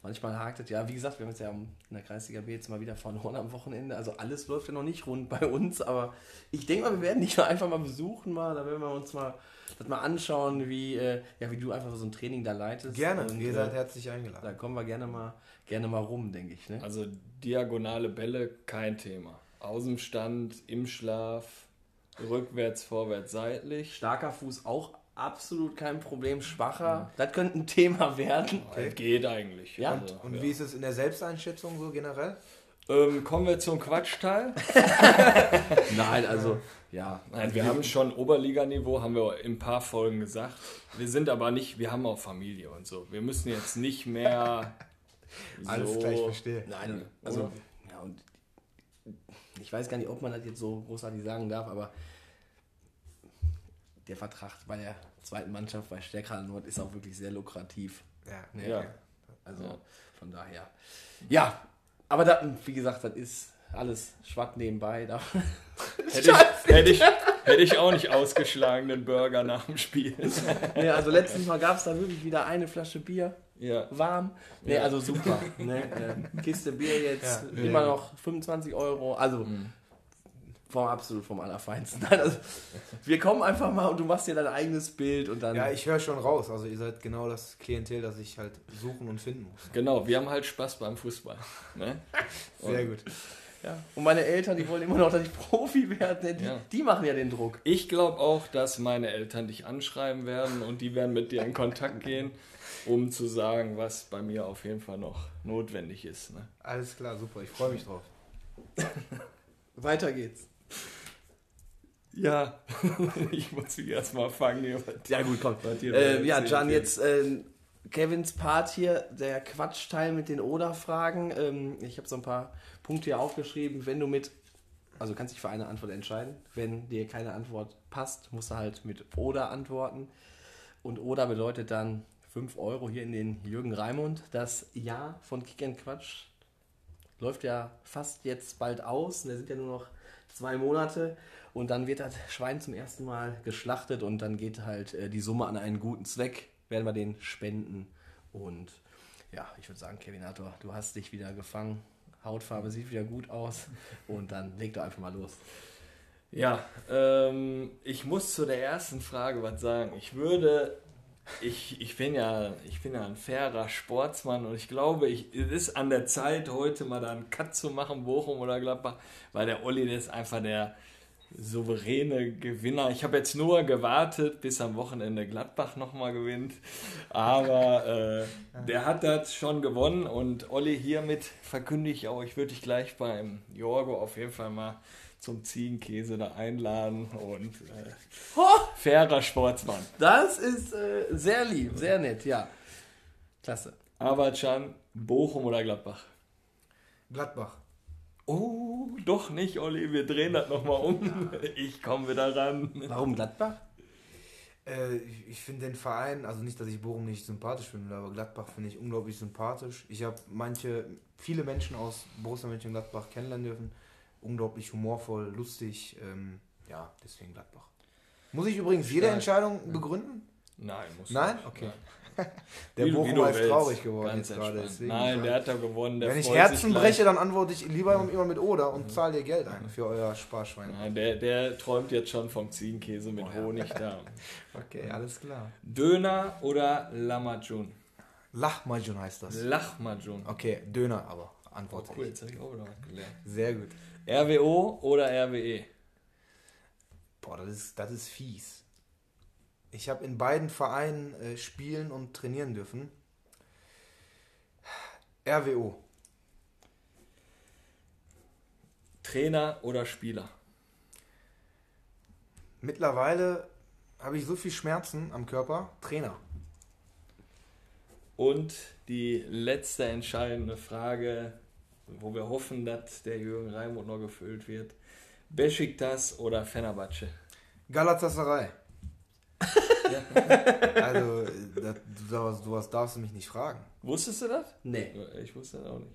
Manchmal hakt es, ja, wie gesagt, wir haben jetzt ja in der Kreisliga B jetzt mal wieder verloren am Wochenende. Also alles läuft ja noch nicht rund bei uns, aber ich denke mal, wir werden dich einfach mal besuchen, mal, da werden wir uns mal das mal anschauen, wie, äh, ja, wie du einfach so ein Training da leitest. Gerne, und, ihr seid äh, herzlich eingeladen. Da kommen wir gerne mal, gerne mal rum, denke ich. Ne? Also diagonale Bälle, kein Thema. Aus dem Stand, im Schlaf, rückwärts, vorwärts, seitlich. Starker Fuß auch absolut kein Problem. Schwacher, mhm. das könnte ein Thema werden. Okay. Geht eigentlich. Ja. Also, und ja. wie ist es in der Selbsteinschätzung so generell? Ähm, kommen wir zum Quatschteil. Nein, also ja. Nein, wir haben schon Oberliganiveau, haben wir in ein paar Folgen gesagt. Wir sind aber nicht, wir haben auch Familie und so. Wir müssen jetzt nicht mehr. so Alles gleich verstehe. Nein, also ja und ich weiß gar nicht, ob man das jetzt so großartig sagen darf, aber der Vertrag bei der zweiten Mannschaft bei Stärkrad Nord ist auch wirklich sehr lukrativ. Ja. Ne? ja. Also ja. von daher. Ja, aber da, wie gesagt, das ist alles Schwatt nebenbei. Da. hätte, ich, hätte, ich, hätte ich auch nicht ausgeschlagen, den Burger nach dem Spiel. nee, also letztens Mal gab es da wirklich wieder eine Flasche Bier. Ja. Warm. Nee, ja. also super. ne, äh, Kiste Bier jetzt ja. immer noch 25 Euro. Also mhm. Vom absolut vom Allerfeinsten. Nein, also, wir kommen einfach mal und du machst dir dein eigenes Bild und dann. Ja, ich höre schon raus. Also ihr seid genau das Klientel, das ich halt suchen und finden muss. Genau, wir haben halt Spaß beim Fußball. Ne? Sehr gut. ja. Und meine Eltern, die wollen immer noch, dass ich Profi werde. Die, Ja. die machen ja den Druck. Ich glaube auch, dass meine Eltern dich anschreiben werden und die werden mit dir in Kontakt gehen, um zu sagen, was bei mir auf jeden Fall noch notwendig ist. Ne? Alles klar, super. Ich freue mich drauf. Weiter geht's. Ja, ich muss mich erstmal fangen. Hier. Ja, gut, komm. dir Äh, ja, Can, jetzt äh, Kevins Part hier, der Quatschteil mit den Oder-Fragen. Ähm, ich habe so ein paar Punkte hier aufgeschrieben. Wenn du mit, also kannst dich für eine Antwort entscheiden. Wenn dir keine Antwort passt, musst du halt mit Oder antworten. Und Oder bedeutet dann 5 Euro hier in den Jürgen Raimund. Das Ja von Kick and Quatsch läuft ja fast jetzt bald aus. Da sind ja nur noch zwei Monate. Und dann wird das Schwein zum ersten Mal geschlachtet und dann geht halt äh, die Summe an einen guten Zweck. Werden wir den spenden. Und ja, ich würde sagen, Kevinator, du hast dich wieder gefangen. Hautfarbe sieht wieder gut aus. Und dann leg doch einfach mal los. Ja, ähm, ich muss zu der ersten Frage was sagen. Ich würde, ich, ich, bin ja, ich bin ja ein fairer Sportsmann und ich glaube, ich, es ist an der Zeit, heute mal da einen Cut zu machen, Bochum oder Gladbach, weil der Olli, der ist einfach der souveräne Gewinner. Ich habe jetzt nur gewartet, bis am Wochenende Gladbach nochmal gewinnt, aber äh, der hat das schon gewonnen und Olli, hiermit verkündige ich auch, ich würde dich gleich beim Jorgo auf jeden Fall mal zum Ziegenkäse da einladen und äh, fairer Sportsmann. Das ist äh, sehr lieb, sehr nett, ja. Klasse. Aber Can, Bochum oder Gladbach? Gladbach. Oh, doch nicht, Olli, wir drehen das nochmal um. Ich komme wieder ran. Warum Gladbach? Äh, ich ich finde den Verein, also nicht, dass ich Bochum nicht sympathisch finde, aber Gladbach finde ich unglaublich sympathisch. Ich habe manche, viele Menschen aus Borussia Mönchengladbach kennenlernen dürfen. Unglaublich humorvoll, lustig. Ähm, ja, deswegen Gladbach. Muss ich übrigens jede Stark. Entscheidung begründen? Nein, muss Nein? nicht. Okay. Nein. Der Wie Bochumer ist willst. traurig geworden Ganz jetzt gerade. entspannt. deswegen. Nein, der hat da gewonnen. Der Wenn ich Herzen breche, dann antworte ich lieber immer mit Oder und zahle dir Geld ein für euer Sparschwein. Nein, der, der träumt jetzt schon vom Ziegenkäse mit Oh ja. Honig da. Okay, alles klar. Döner oder Lamajun? Lachmajun heißt das. Lachmajun. Okay, Döner aber. Oh, Antwort cool, ich. jetzt habe ich auch wieder was gelernt. Sehr gut. RWO oder? RWE? Boah, das ist, das ist fies. Ich habe in beiden Vereinen äh, spielen und trainieren dürfen. RWO. Trainer oder Spieler? Mittlerweile habe ich so viel Schmerzen am Körper. Trainer. Und die letzte entscheidende Frage, wo wir hoffen, dass der Jürgen Raimund noch gefüllt wird. Besiktas oder Fenerbahce? Galatasaray. also, das, sowas, sowas darfst du mich nicht fragen. Wusstest du das? Nee. Ich wusste das auch nicht.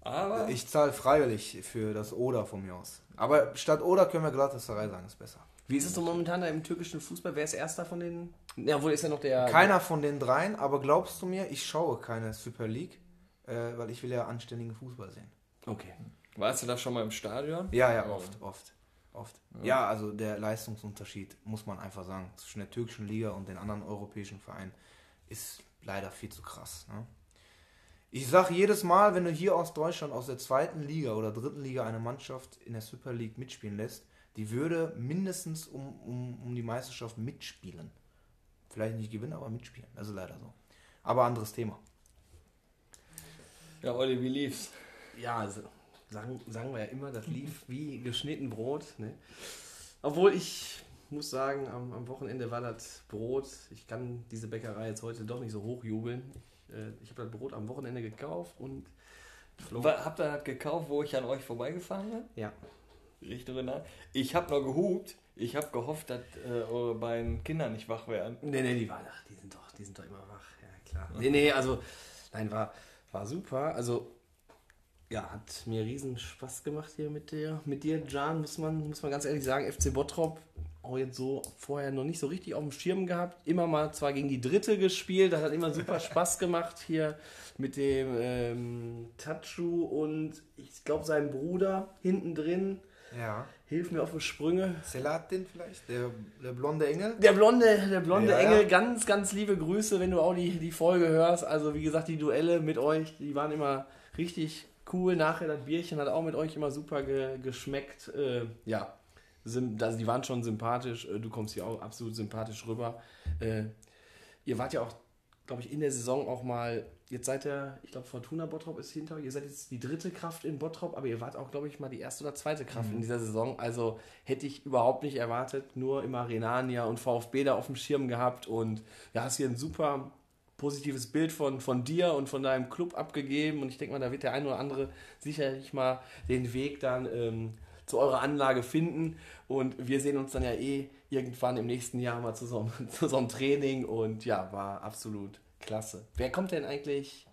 Aber Ich zahle freiwillig für das Oder von mir aus. Aber statt Oder können wir Galatasaray sagen, ist besser. Wie ist es so momentan da im türkischen Fußball? Wer ist erster von den. Ja, wohl ist ja noch der. Keiner von den dreien, aber glaubst du mir, ich schaue keine Super League, äh, weil ich will ja anständigen Fußball sehen. Okay. warst du da schon mal im Stadion? Ja, ja, oft, oft, oft. Ja, also der Leistungsunterschied, muss man einfach sagen, zwischen der türkischen Liga und den anderen europäischen Vereinen ist leider viel zu krass. Ne? Ich sage jedes Mal, wenn du hier aus Deutschland, aus der zweiten Liga oder dritten Liga eine Mannschaft in der Super League mitspielen lässt, die würde mindestens um, um, um die Meisterschaft mitspielen. Vielleicht nicht gewinnen, aber mitspielen. Das ist leider so. Aber anderes Thema. Ja, Olli, wie lief's? Ja, also, sagen, sagen wir ja immer, das lief wie geschnitten Brot. Ne? Obwohl ich muss sagen, am, am Wochenende war das Brot. Ich kann diese Bäckerei jetzt heute doch nicht so hochjubeln. Ich, äh, ich habe das Brot am Wochenende gekauft und flog. Wa- Habt ihr das gekauft, wo ich an euch vorbeigefahren bin? Ja. Richtig drin. Ich habe noch gehupt. Ich habe gehofft, dass äh, eure beiden Kinder nicht wach werden. Nee, nee, die waren, ach, die sind doch, die sind doch immer wach. Ja, klar. Nee, nee, also, nein, war, war super. Also, ja, hat mir riesen Spaß gemacht hier mit dir, mit dir, Jan, muss man, muss man ganz ehrlich sagen. FC Bottrop auch jetzt so vorher noch nicht so richtig auf dem Schirm gehabt. Immer mal zwar gegen die Dritte gespielt, das hat immer super Spaß gemacht hier mit dem ähm, Tachu und ich glaube seinem Bruder hinten drin. Ja. Hilf mir auf die Sprünge. Selatin vielleicht? Der, der blonde Engel? Der blonde, der blonde Ja, Engel, ja. ganz, ganz liebe Grüße, wenn du auch die, die Folge hörst. Also wie gesagt, die Duelle mit euch, die waren immer richtig cool. Nachher das Bierchen hat auch mit euch immer super ge geschmeckt. Äh, ja, sim- also die waren schon sympathisch. Äh, Du kommst hier auch absolut sympathisch rüber. Äh, ihr wart ja auch, glaube ich, in der Saison auch mal, jetzt seid ihr, ich glaube, Fortuna Bottrop ist hinter euch. Ihr seid jetzt die dritte Kraft in Bottrop, aber ihr wart auch, glaube ich, mal die erste oder zweite Kraft in dieser Saison. Also hätte ich überhaupt nicht erwartet. Nur immer Renania und VfB da auf dem Schirm gehabt und ja, hast hier ein super positives Bild von, von dir und von deinem Club abgegeben und ich denke mal, da wird der ein oder andere sicherlich mal den Weg dann ähm, zu eurer Anlage finden und wir sehen uns dann ja eh irgendwann im nächsten Jahr mal zu so einem, zu so einem Training und ja, war absolut klasse. Wer kommt denn eigentlich,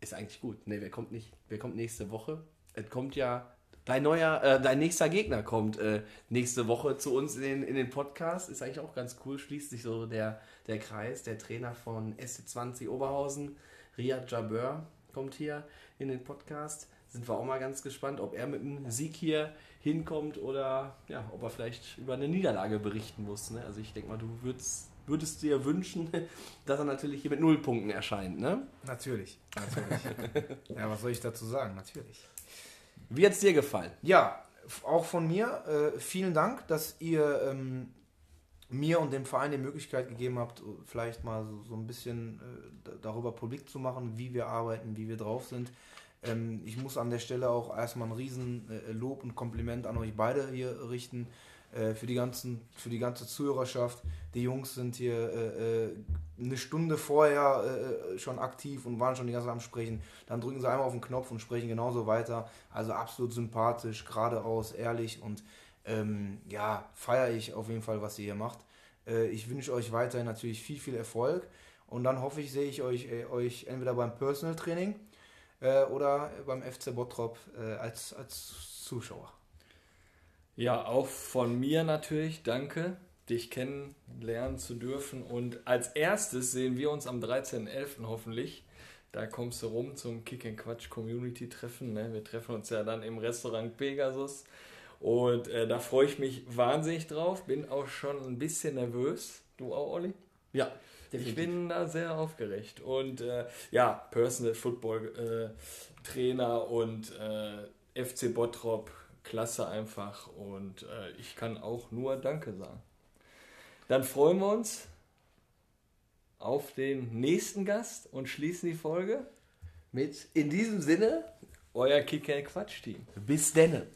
ist eigentlich gut, ne, wer kommt nicht, wer kommt nächste Woche? Es kommt ja, dein neuer, äh, dein nächster Gegner kommt äh, nächste Woche zu uns in den, in den Podcast, ist eigentlich auch ganz cool, schließt sich so der, der Kreis, der Trainer von SC20 Oberhausen, Riyad Jabeur, kommt hier in den Podcast. Sind wir auch mal ganz gespannt, ob er mit einem Sieg hier hinkommt oder ja, ob er vielleicht über eine Niederlage berichten muss. Ne? Also ich denke mal, du würdest, würdest dir wünschen, dass er natürlich hier mit Nullpunkten erscheint. Ne? Natürlich. Natürlich. ja, was soll ich dazu sagen? Natürlich. Wie hat es dir gefallen? Ja, auch von mir äh, vielen Dank, dass ihr ähm, mir und dem Verein die Möglichkeit gegeben habt, vielleicht mal so, so ein bisschen äh, da- darüber publik zu machen, wie wir arbeiten, wie wir drauf sind. Ähm, ich muss an der Stelle auch erstmal ein riesen äh, Lob und Kompliment an euch beide hier richten äh, für die ganzen, für die ganze Zuhörerschaft. Die Jungs sind hier äh, äh, eine Stunde vorher äh, schon aktiv und waren schon die ganze Zeit am Sprechen. Dann drücken sie einmal auf den Knopf und sprechen genauso weiter. Also absolut sympathisch, geradeaus, ehrlich und ähm, ja, feiere ich auf jeden Fall, was ihr hier macht. Äh, ich wünsche euch weiterhin natürlich viel, viel Erfolg und dann hoffe ich, sehe ich euch, euch entweder beim Personal Training oder beim FC Bottrop als, als Zuschauer. Ja, auch von mir natürlich, danke, dich kennenlernen zu dürfen. Und als erstes sehen wir uns am 13.11. hoffentlich. Da kommst du rum zum Kick and Quatsch Community Treffen. Ne? Wir treffen uns ja dann im Restaurant Pegasus. Und äh, da freue ich mich wahnsinnig drauf. Bin auch schon ein bisschen nervös. Du auch, Olli? Ja, Ich bin da sehr aufgeregt. Und äh, ja, Personal Football äh, Trainer und äh, FC Bottrop, klasse einfach. Und äh, ich kann auch nur Danke sagen. Dann freuen wir uns auf den nächsten Gast und schließen die Folge. Mit in diesem Sinne, Euer Kicker Quatsch Team. bis denne.